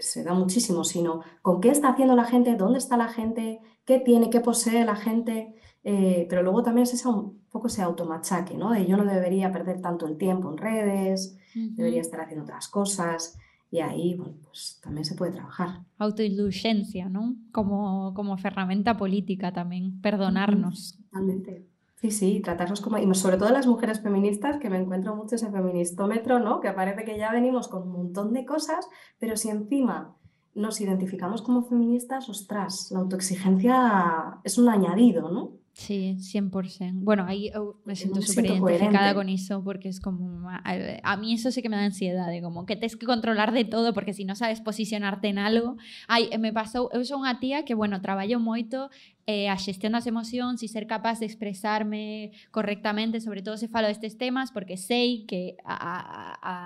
se da muchísimo, sino con qué está haciendo la gente, dónde está la gente, qué tiene, qué posee la gente. eh, pero luego también es ese, un poco ese automachaque, ¿no? De yo no debería perder tanto el tiempo en redes, debería estar haciendo otras cosas. Y ahí, bueno, pues también se puede trabajar. Autoindulgencia, ¿no? Como, como ferramenta política tamén, perdonarnos. Totalmente. Sí, sí, tratarnos como, y sobre todo las mujeres feministas, que me encuentro mucho ese feministómetro, ¿no? Que parece que ya venimos con un montón de cosas, pero si encima nos identificamos como feministas, ostras, la autoexigencia es un añadido, ¿no? Sí, 100%. Bueno, ahí eu me siento súper identificada coherente. con eso porque es como... A, a mí eso sí que me da ansiedad, de como que tienes que controlar de todo porque si no sabes posicionarte en algo... Ai, me pasou... Eu sou unha tía que, bueno, traballo moito eh, a xestión das emocións e ser capaz de expresarme correctamente, sobre todo se falo destes temas, porque sei que a, a, a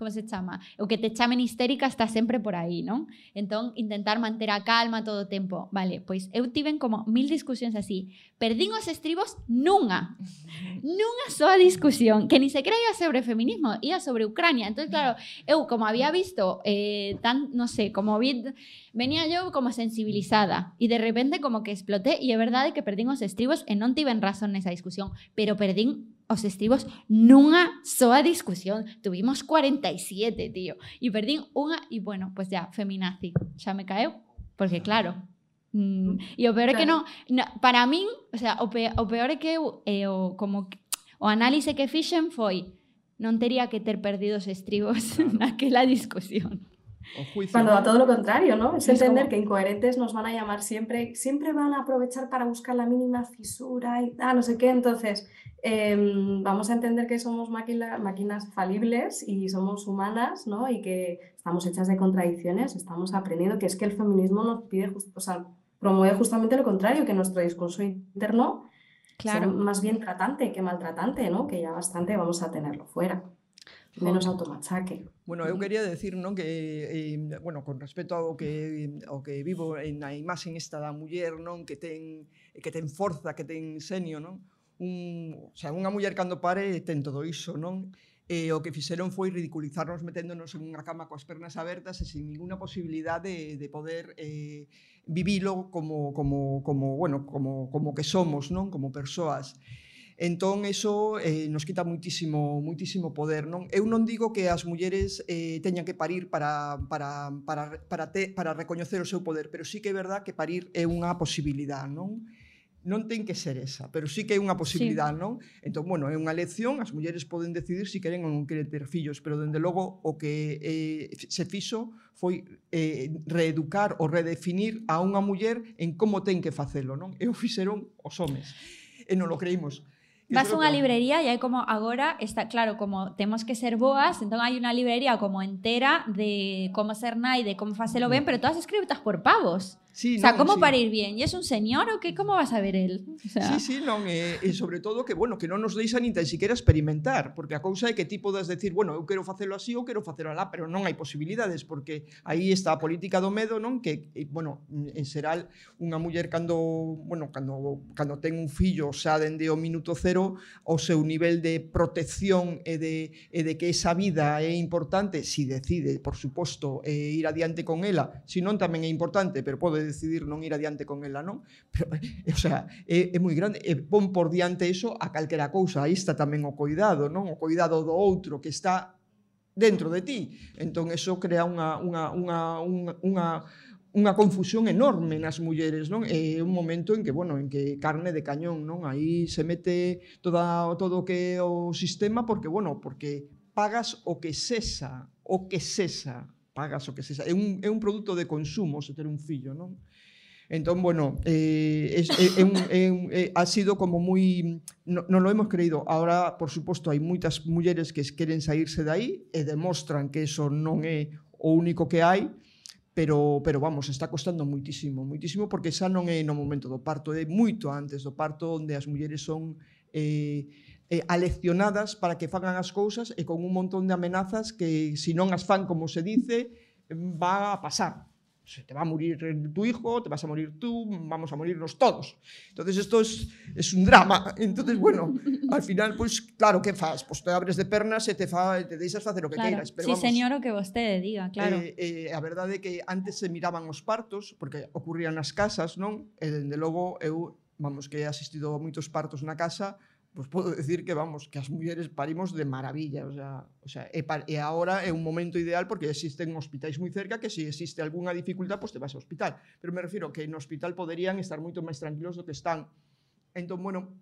como se chama? O que te chamen histérica está sempre por aí, non? Entón, intentar manter a calma todo o tempo. Vale, pois eu tiven como mil discusións así. Perdín os estribos nunha. Nunha soa discusión, que ni sequera ia sobre feminismo, ia sobre Ucrania. Entón, claro, eu como había visto eh, tan, no sé, como vi, venía yo como sensibilizada e de repente como que exploté e é verdade que perdín os estribos e non tiven razón nesa discusión, pero perdín os estribos nunha soa discusión. Tuvimos 47, tío. E perdín unha e bueno, pues ya, feminazi. Xa me caeu, porque claro, Mm, e o peor é que non, no, para min, o sea, o, pe, o peor é que eu, eh, o, como o análise que fixen foi non tería que ter perdido os estribos naquela discusión. Cuando a todo lo contrario, ¿no? Es Es entender como- que incoherentes nos van a llamar siempre, siempre van a aprovechar para buscar la mínima fisura y ah, no sé qué. Entonces, em, vamos a entender que somos máquina- máquinas falibles y somos humanas, ¿no? Y que estamos hechas de contradicciones, estamos aprendiendo que es que el feminismo nos pide, just- o sea, promueve justamente lo contrario, que nuestro discurso interno sea Claro. más bien tratante que maltratante, ¿no? Que ya bastante vamos a tenerlo fuera. menos automachaque. Bueno, eu quería decir non que eh, bueno, con respecto ao que ao que vivo en a imaxe esta da muller, non, que ten que ten forza, que ten senio, non? Un, o sea, unha muller cando pare ten todo iso, non? E o que fixeron foi ridiculizarnos meténdonos en unha cama coas pernas abertas e sin ninguna posibilidade de, de poder eh, vivilo como, como, como, bueno, como, como que somos, non? Como persoas. Entón, eso eh, nos quita muitísimo, muitísimo poder. Non? Eu non digo que as mulleres eh, teñan que parir para, para, para, para, te, para recoñecer o seu poder, pero sí que é verdad que parir é unha posibilidade, non? non ten que ser esa, pero sí que hai unha posibilidade, sí. non? Entón, bueno, é unha elección, as mulleres poden decidir se si queren ou non queren ter fillos, pero dende logo o que eh, se fixo foi eh, reeducar ou redefinir a unha muller en como ten que facelo, non? E o fixeron os homes. E non lo creímos. Vas a unha librería e hai como agora está claro, como temos que ser boas, entón hai unha librería como entera de como ser nai, de como facelo ben, pero todas escritas por pavos. Sí, o sea, non, como sí. para ir bien? E é un señor o que como vas a ver el? O sea... Sí, sí, non, e, eh, e eh, sobre todo que, bueno, que non nos deixan nin tan siquiera experimentar, porque a cousa é que ti podas decir, bueno, eu quero facelo así ou quero facelo alá, pero non hai posibilidades, porque aí está a política do medo, non? Que, e, bueno, en xeral, unha muller cando, bueno, cando, cando ten un fillo xa dende o minuto cero, o seu nivel de protección e de, e de que esa vida é importante, si decide, por suposto, eh, ir adiante con ela, si non tamén é importante, pero pode decidir non ir adiante con ela, non? Pero, eh, o sea, é, é moi grande, e pon por diante iso a calquera cousa, aí está tamén o cuidado, non? O cuidado do outro que está dentro de ti. Entón, eso crea unha, unha, unha, unha, unha unha confusión enorme nas mulleres, non? É un momento en que, bueno, en que carne de cañón, non? Aí se mete toda, todo o que o sistema porque, bueno, porque pagas o que cesa, o que cesa, pagas o que se é un, é un produto de consumo se ter un fillo, non? Entón, bueno, eh, es, é, é un, é un, é, ha sido como moi... No, non lo hemos creído. Ahora, por suposto, hai moitas mulleres que queren saírse de aí e eh, demostran que eso non é o único que hai, pero, pero vamos, está costando moitísimo, moitísimo, porque xa non é no momento do parto, é moito antes do parto, onde as mulleres son... Eh, eh, aleccionadas para que fagan as cousas e con un montón de amenazas que se si non as fan como se dice va a pasar se te va a morir tu hijo, te vas a morir tú, vamos a morirnos todos. Entonces esto es, es un drama. Entonces, bueno, al final, pues claro, que fas? Pues te abres de pernas e te, fa, te deixas facer o que claro. queiras. Pero, sí, vamos, señor, o que vostede diga, claro. Eh, eh, a verdade é que antes se miraban os partos, porque ocurrían nas casas, non? E, dende logo, eu, vamos, que he asistido a moitos partos na casa, pois podo decir que vamos, que as mulleres parimos de maravilla, o sea, o sea, e, par, e agora é un momento ideal porque existen hospitais moi cerca que se existe algunha dificultad, pois te vas ao hospital. Pero me refiro que no hospital poderían estar moito máis tranquilos do que están. Entón, bueno,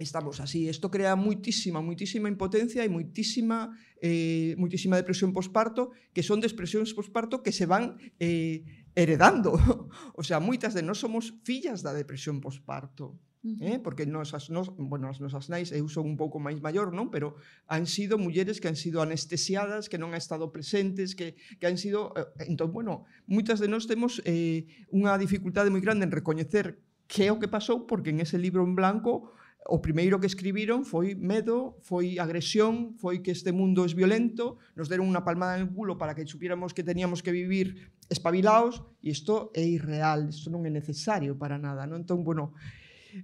estamos así. Isto crea moitísima, moitísima impotencia e moitísima, eh, moitísima depresión posparto, que son depresións posparto que se van... Eh, heredando. O sea, moitas de nós somos fillas da depresión posparto. Eh? Porque nosas, nos, bueno, as nosas nais, eu son un pouco máis maior, non? Pero han sido mulleres que han sido anestesiadas, que non han estado presentes, que, que han sido... Eh, entón, bueno, moitas de nós temos eh, unha dificultade moi grande en recoñecer que é o que pasou, porque en ese libro en blanco o primeiro que escribiron foi medo, foi agresión, foi que este mundo é violento, nos deron unha palmada en el culo para que supiéramos que teníamos que vivir espabilados, e isto é irreal, isto non é necesario para nada, non? Entón, bueno,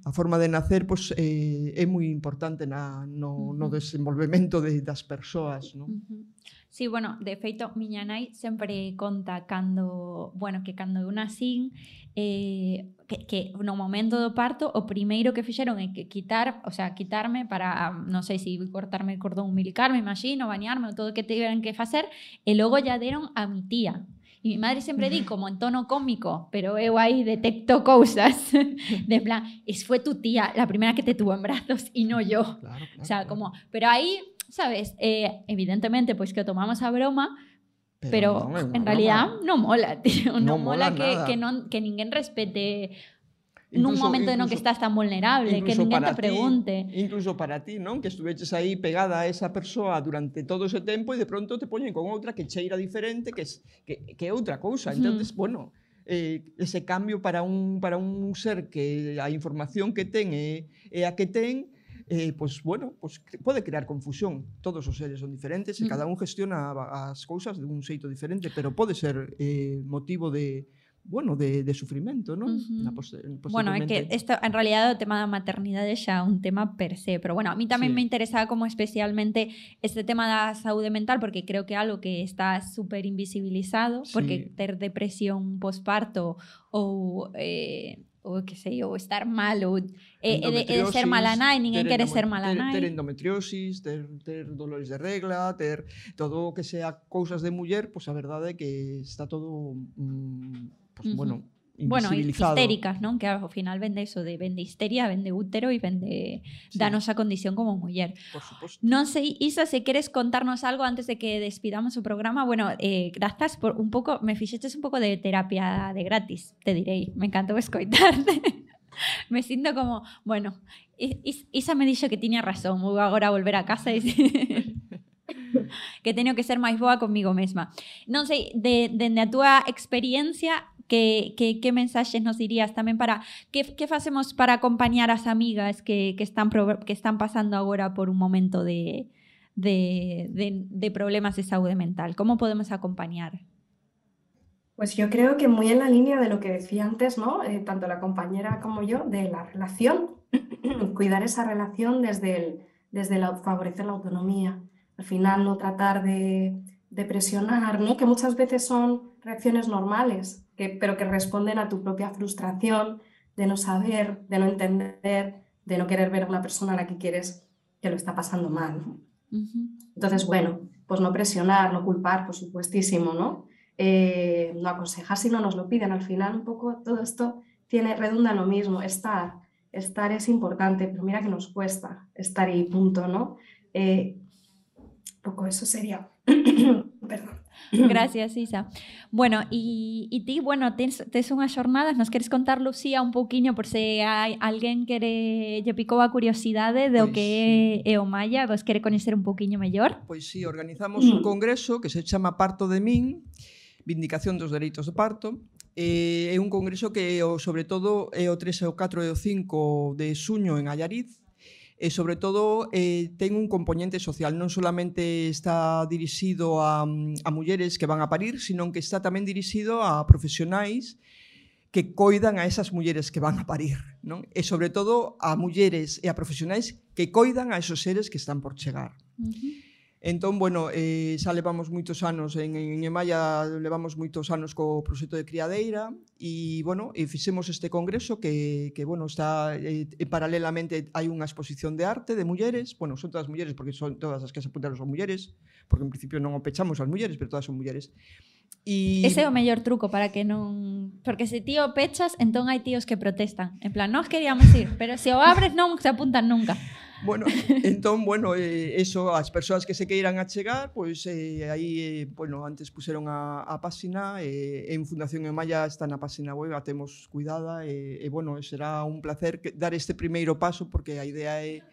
a forma de nacer pois, eh, é moi importante na, no, no desenvolvemento de, das persoas, non? Uh -huh. Sí, bueno, de feito, miña nai sempre conta cando, bueno, que cando eu nacín, eh, que, que no momento do parto, o primeiro que fixeron é que quitar, o sea, quitarme para, non sei se si cortarme el cordón umbilical, me imagino, bañarme, o todo o que tiveran que facer, e logo ya deron a mi tía. Y mi madre siempre di como en tono cómico, pero eu ahí detecto cosas. De plan, es, fue tu tía la primera que te tuvo en brazos y no yo. Claro, claro, o sea, como, pero ahí, ¿sabes? Eh, evidentemente, pues que tomamos a broma, Pero, pero en realidad non no mola, tío. No, mola, mola que, que, non, que ninguén respete nun momento incluso, no que estás tan vulnerable, que ninguén te pregunte. Ti, incluso para ti, non? Que estuveches aí pegada a esa persoa durante todo ese tempo e de pronto te poñen con outra que cheira diferente, que es, que, que é outra cousa. Entonces, mm. bueno, eh, ese cambio para un, para un ser que a información que ten é, é a que ten, eh, pues bueno, pues pode crear confusión. Todos os seres son diferentes e cada un gestiona as cousas de un xeito diferente, pero pode ser eh, motivo de bueno, de, de sufrimento, non? Uh -huh. Pos eh, bueno, é que esto, en realidad o tema da maternidade xa é un tema per se, pero bueno, a mí tamén sí. me interesaba como especialmente este tema da saúde mental porque creo que é algo que está súper invisibilizado, sí. porque ter depresión posparto ou eh, o que sei, ou estar mal, ou eh, eh, de, de ser mala nai, ninguén quere ser malana. Ter, ter endometriosis, ter, ter dolores de regla, ter todo o que sea cousas de muller, pois pues a verdade é que está todo... Mm, pues, uh -huh. bueno, Bueno, histéricas, non? Que ao final vende eso de vende histeria, vende útero e vende da nosa condición como muller. Por suposto. Non sei, Isa, se queres contarnos algo antes de que despidamos o programa. Bueno, eh, grazas por un pouco, me fixeches un pouco de terapia de gratis, te direi. Me encantou escoitarte. me sinto como, bueno, Isa me dixo que tiña razón, vou agora volver a casa dicir que teño que ser máis boa comigo mesma. Non sei, de, dende a túa experiencia, que, que, que mensaxes nos dirías tamén para que, que facemos para acompañar as amigas que, están, que están pasando agora por un momento de, de, de, problemas de saúde mental? Como podemos acompañar? Pues yo creo que muy en la línea de lo que decía antes, ¿no? Eh, tanto la compañera como yo, de la relación, cuidar esa relación desde el, desde la, favorecer la autonomía. Al final no tratar de, de presionar, ¿no? Que muchas veces son reacciones normales, que, pero que responden a tu propia frustración de no saber, de no entender, de no querer ver a una persona a la que quieres que lo está pasando mal, ¿no? Entonces, bueno, pues no presionar, no culpar, por supuestísimo, ¿no? Eh, no aconsejar si no nos lo piden. Al final, un poco todo esto tiene, redunda en lo mismo. Estar, estar es importante, pero mira que nos cuesta estar y punto, ¿no? Eh, un poco eso sería. Perdón. Gracias, Isa. Bueno, e, e ti, bueno, tens, tes unhas xornadas, nos queres contar, Lucía, un pouquiño, por se hai alguén quere lle picou a curiosidade do pois, que sí. é o Maya, vos quere coñecer un pouquiño mellor? Pois sí, organizamos un mm. congreso que se chama Parto de min, Vindicación dos Dereitos do Parto, Eh, é un congreso que, sobre todo, é o 3, o 4 e o 5 de suño en Allariz, e sobre todo eh, ten un componente social, non solamente está dirixido a, mm, a mulleres que van a parir, senón que está tamén dirixido a profesionais que coidan a esas mulleres que van a parir, non? E sobre todo a mulleres e a profesionais que coidan a esos seres que están por chegar. Uh -huh. Entón, bueno, eh, xa levamos moitos anos, en, en Emaia levamos moitos anos co proxecto de Criadeira e, bueno, e fixemos este congreso que, que bueno, está eh, paralelamente hai unha exposición de arte de mulleres, bueno, son todas mulleres porque son todas as que se apuntaron son mulleres, porque en principio non o pechamos as mulleres, pero todas son mulleres. E... Ese é o mellor truco para que non... Porque se ti o pechas, entón hai tíos que protestan. En plan, nós queríamos ir, pero se o abres non se apuntan nunca. Bueno, entón, bueno, eh, eso, as persoas que se queiran a chegar, pois eh, aí, eh, bueno, antes puseron a, a páxina, eh, en Fundación Emaya está na páxina web, a temos cuidada, eh, e, eh, eh, bueno, será un placer que, dar este primeiro paso, porque a idea é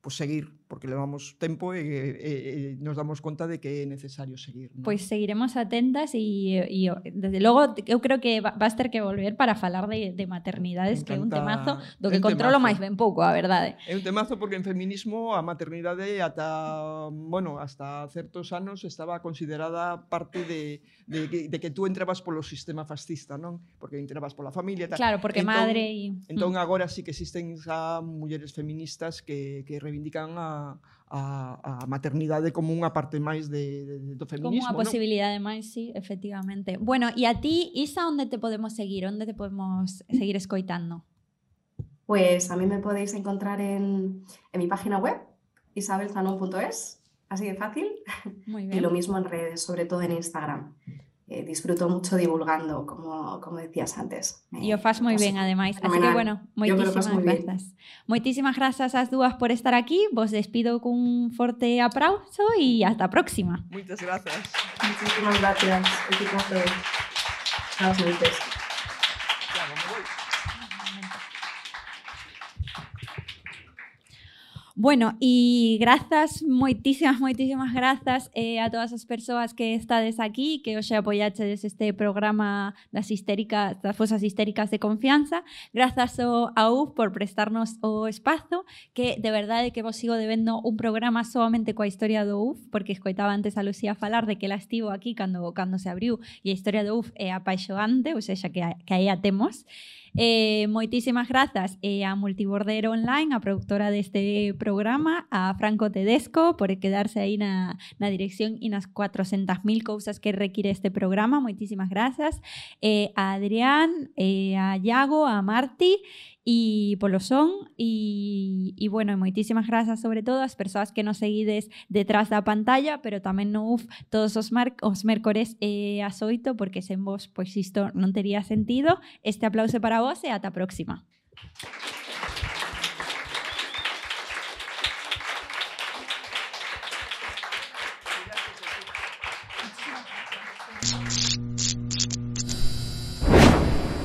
pues, seguir porque levamos tempo e, e, eh, e eh, nos damos conta de que é necesario seguir. ¿no? Pois seguiremos atentas e, e oh, desde logo eu creo que vas ter que volver para falar de, de maternidades que é un temazo do que controlo máis ben pouco, a verdade. ¿eh? É un temazo porque en feminismo a maternidade ata, bueno, hasta certos anos estaba considerada parte de, de, que, de que tú entrabas polo sistema fascista, non? Porque entrabas pola familia. e Tal. Claro, porque entón, madre e... Entón mm. agora sí que existen xa mulleres feministas que, que reivindican a a, a maternidade como unha parte máis de, de, do Como feminismo, unha non? posibilidade máis, sí, efectivamente. Bueno, e a ti, Isa, onde te podemos seguir? Onde te podemos seguir escoitando? Pues a mí me podéis encontrar en, en mi página web, isabelzanon.es, así de fácil. Muy Y lo mismo en redes, sobre todo en Instagram. Eh, disfruto mucho divulgando, como, como decías antes. E o faz moi ben, ademais. Así que, bueno, moitísimas grazas. Moitísimas grazas ás dúas por estar aquí. Vos despido cun forte aplauso e ata a próxima. Moitas grazas. Muchísimas gracias. Equipazo. Bueno, e grazas, moitísimas, moitísimas grazas eh, a todas as persoas que estades aquí, que hoxe apoiachedes este programa das histéricas, das fosas histéricas de confianza. Grazas ao, Uf por prestarnos o espazo, que de verdade que vos sigo debendo un programa solamente coa historia do UF, porque escoitaba antes a Lucía falar de que la estivo aquí cando, cando se abriu, e a historia do UF é apaixoante, ou seja, que, a, que aí a temos. Eh, moitísimas grazas eh, a Multiborder Online, a productora deste programa, a Franco Tedesco por quedarse aí na, na dirección e nas 400.000 cousas que require este programa. Moitísimas grazas. Eh, a Adrián, eh, a Iago, a Marti e polo son e, e bueno, moitísimas grazas sobre todo ás persoas que nos seguides detrás da pantalla, pero tamén no UF todos os, mar os mércores eh, porque sen vos, pois isto non tería sentido. Este aplauso para vos e ata a próxima.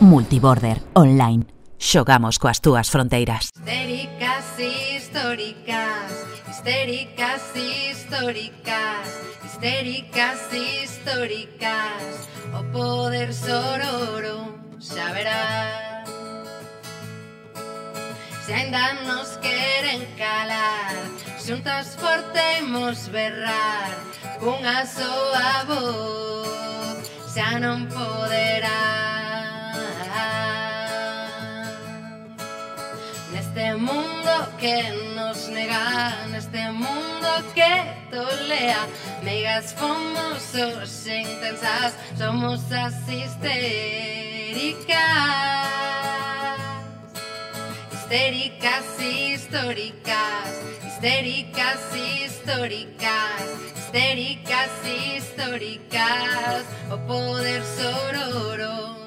Multiborder Online. xogamos coas túas fronteiras. Histéricas, históricas, histéricas, históricas, histéricas, históricas, o poder sororo xa verás. Se ainda nos queren calar, xuntas fortemos berrar, cunha soa voz xa non poderás. Neste mundo que nos nega, neste mundo que tolea, meigas fomos os intensas, somos as histéricas. Histéricas históricas, histéricas históricas, histéricas históricas, o poder sororo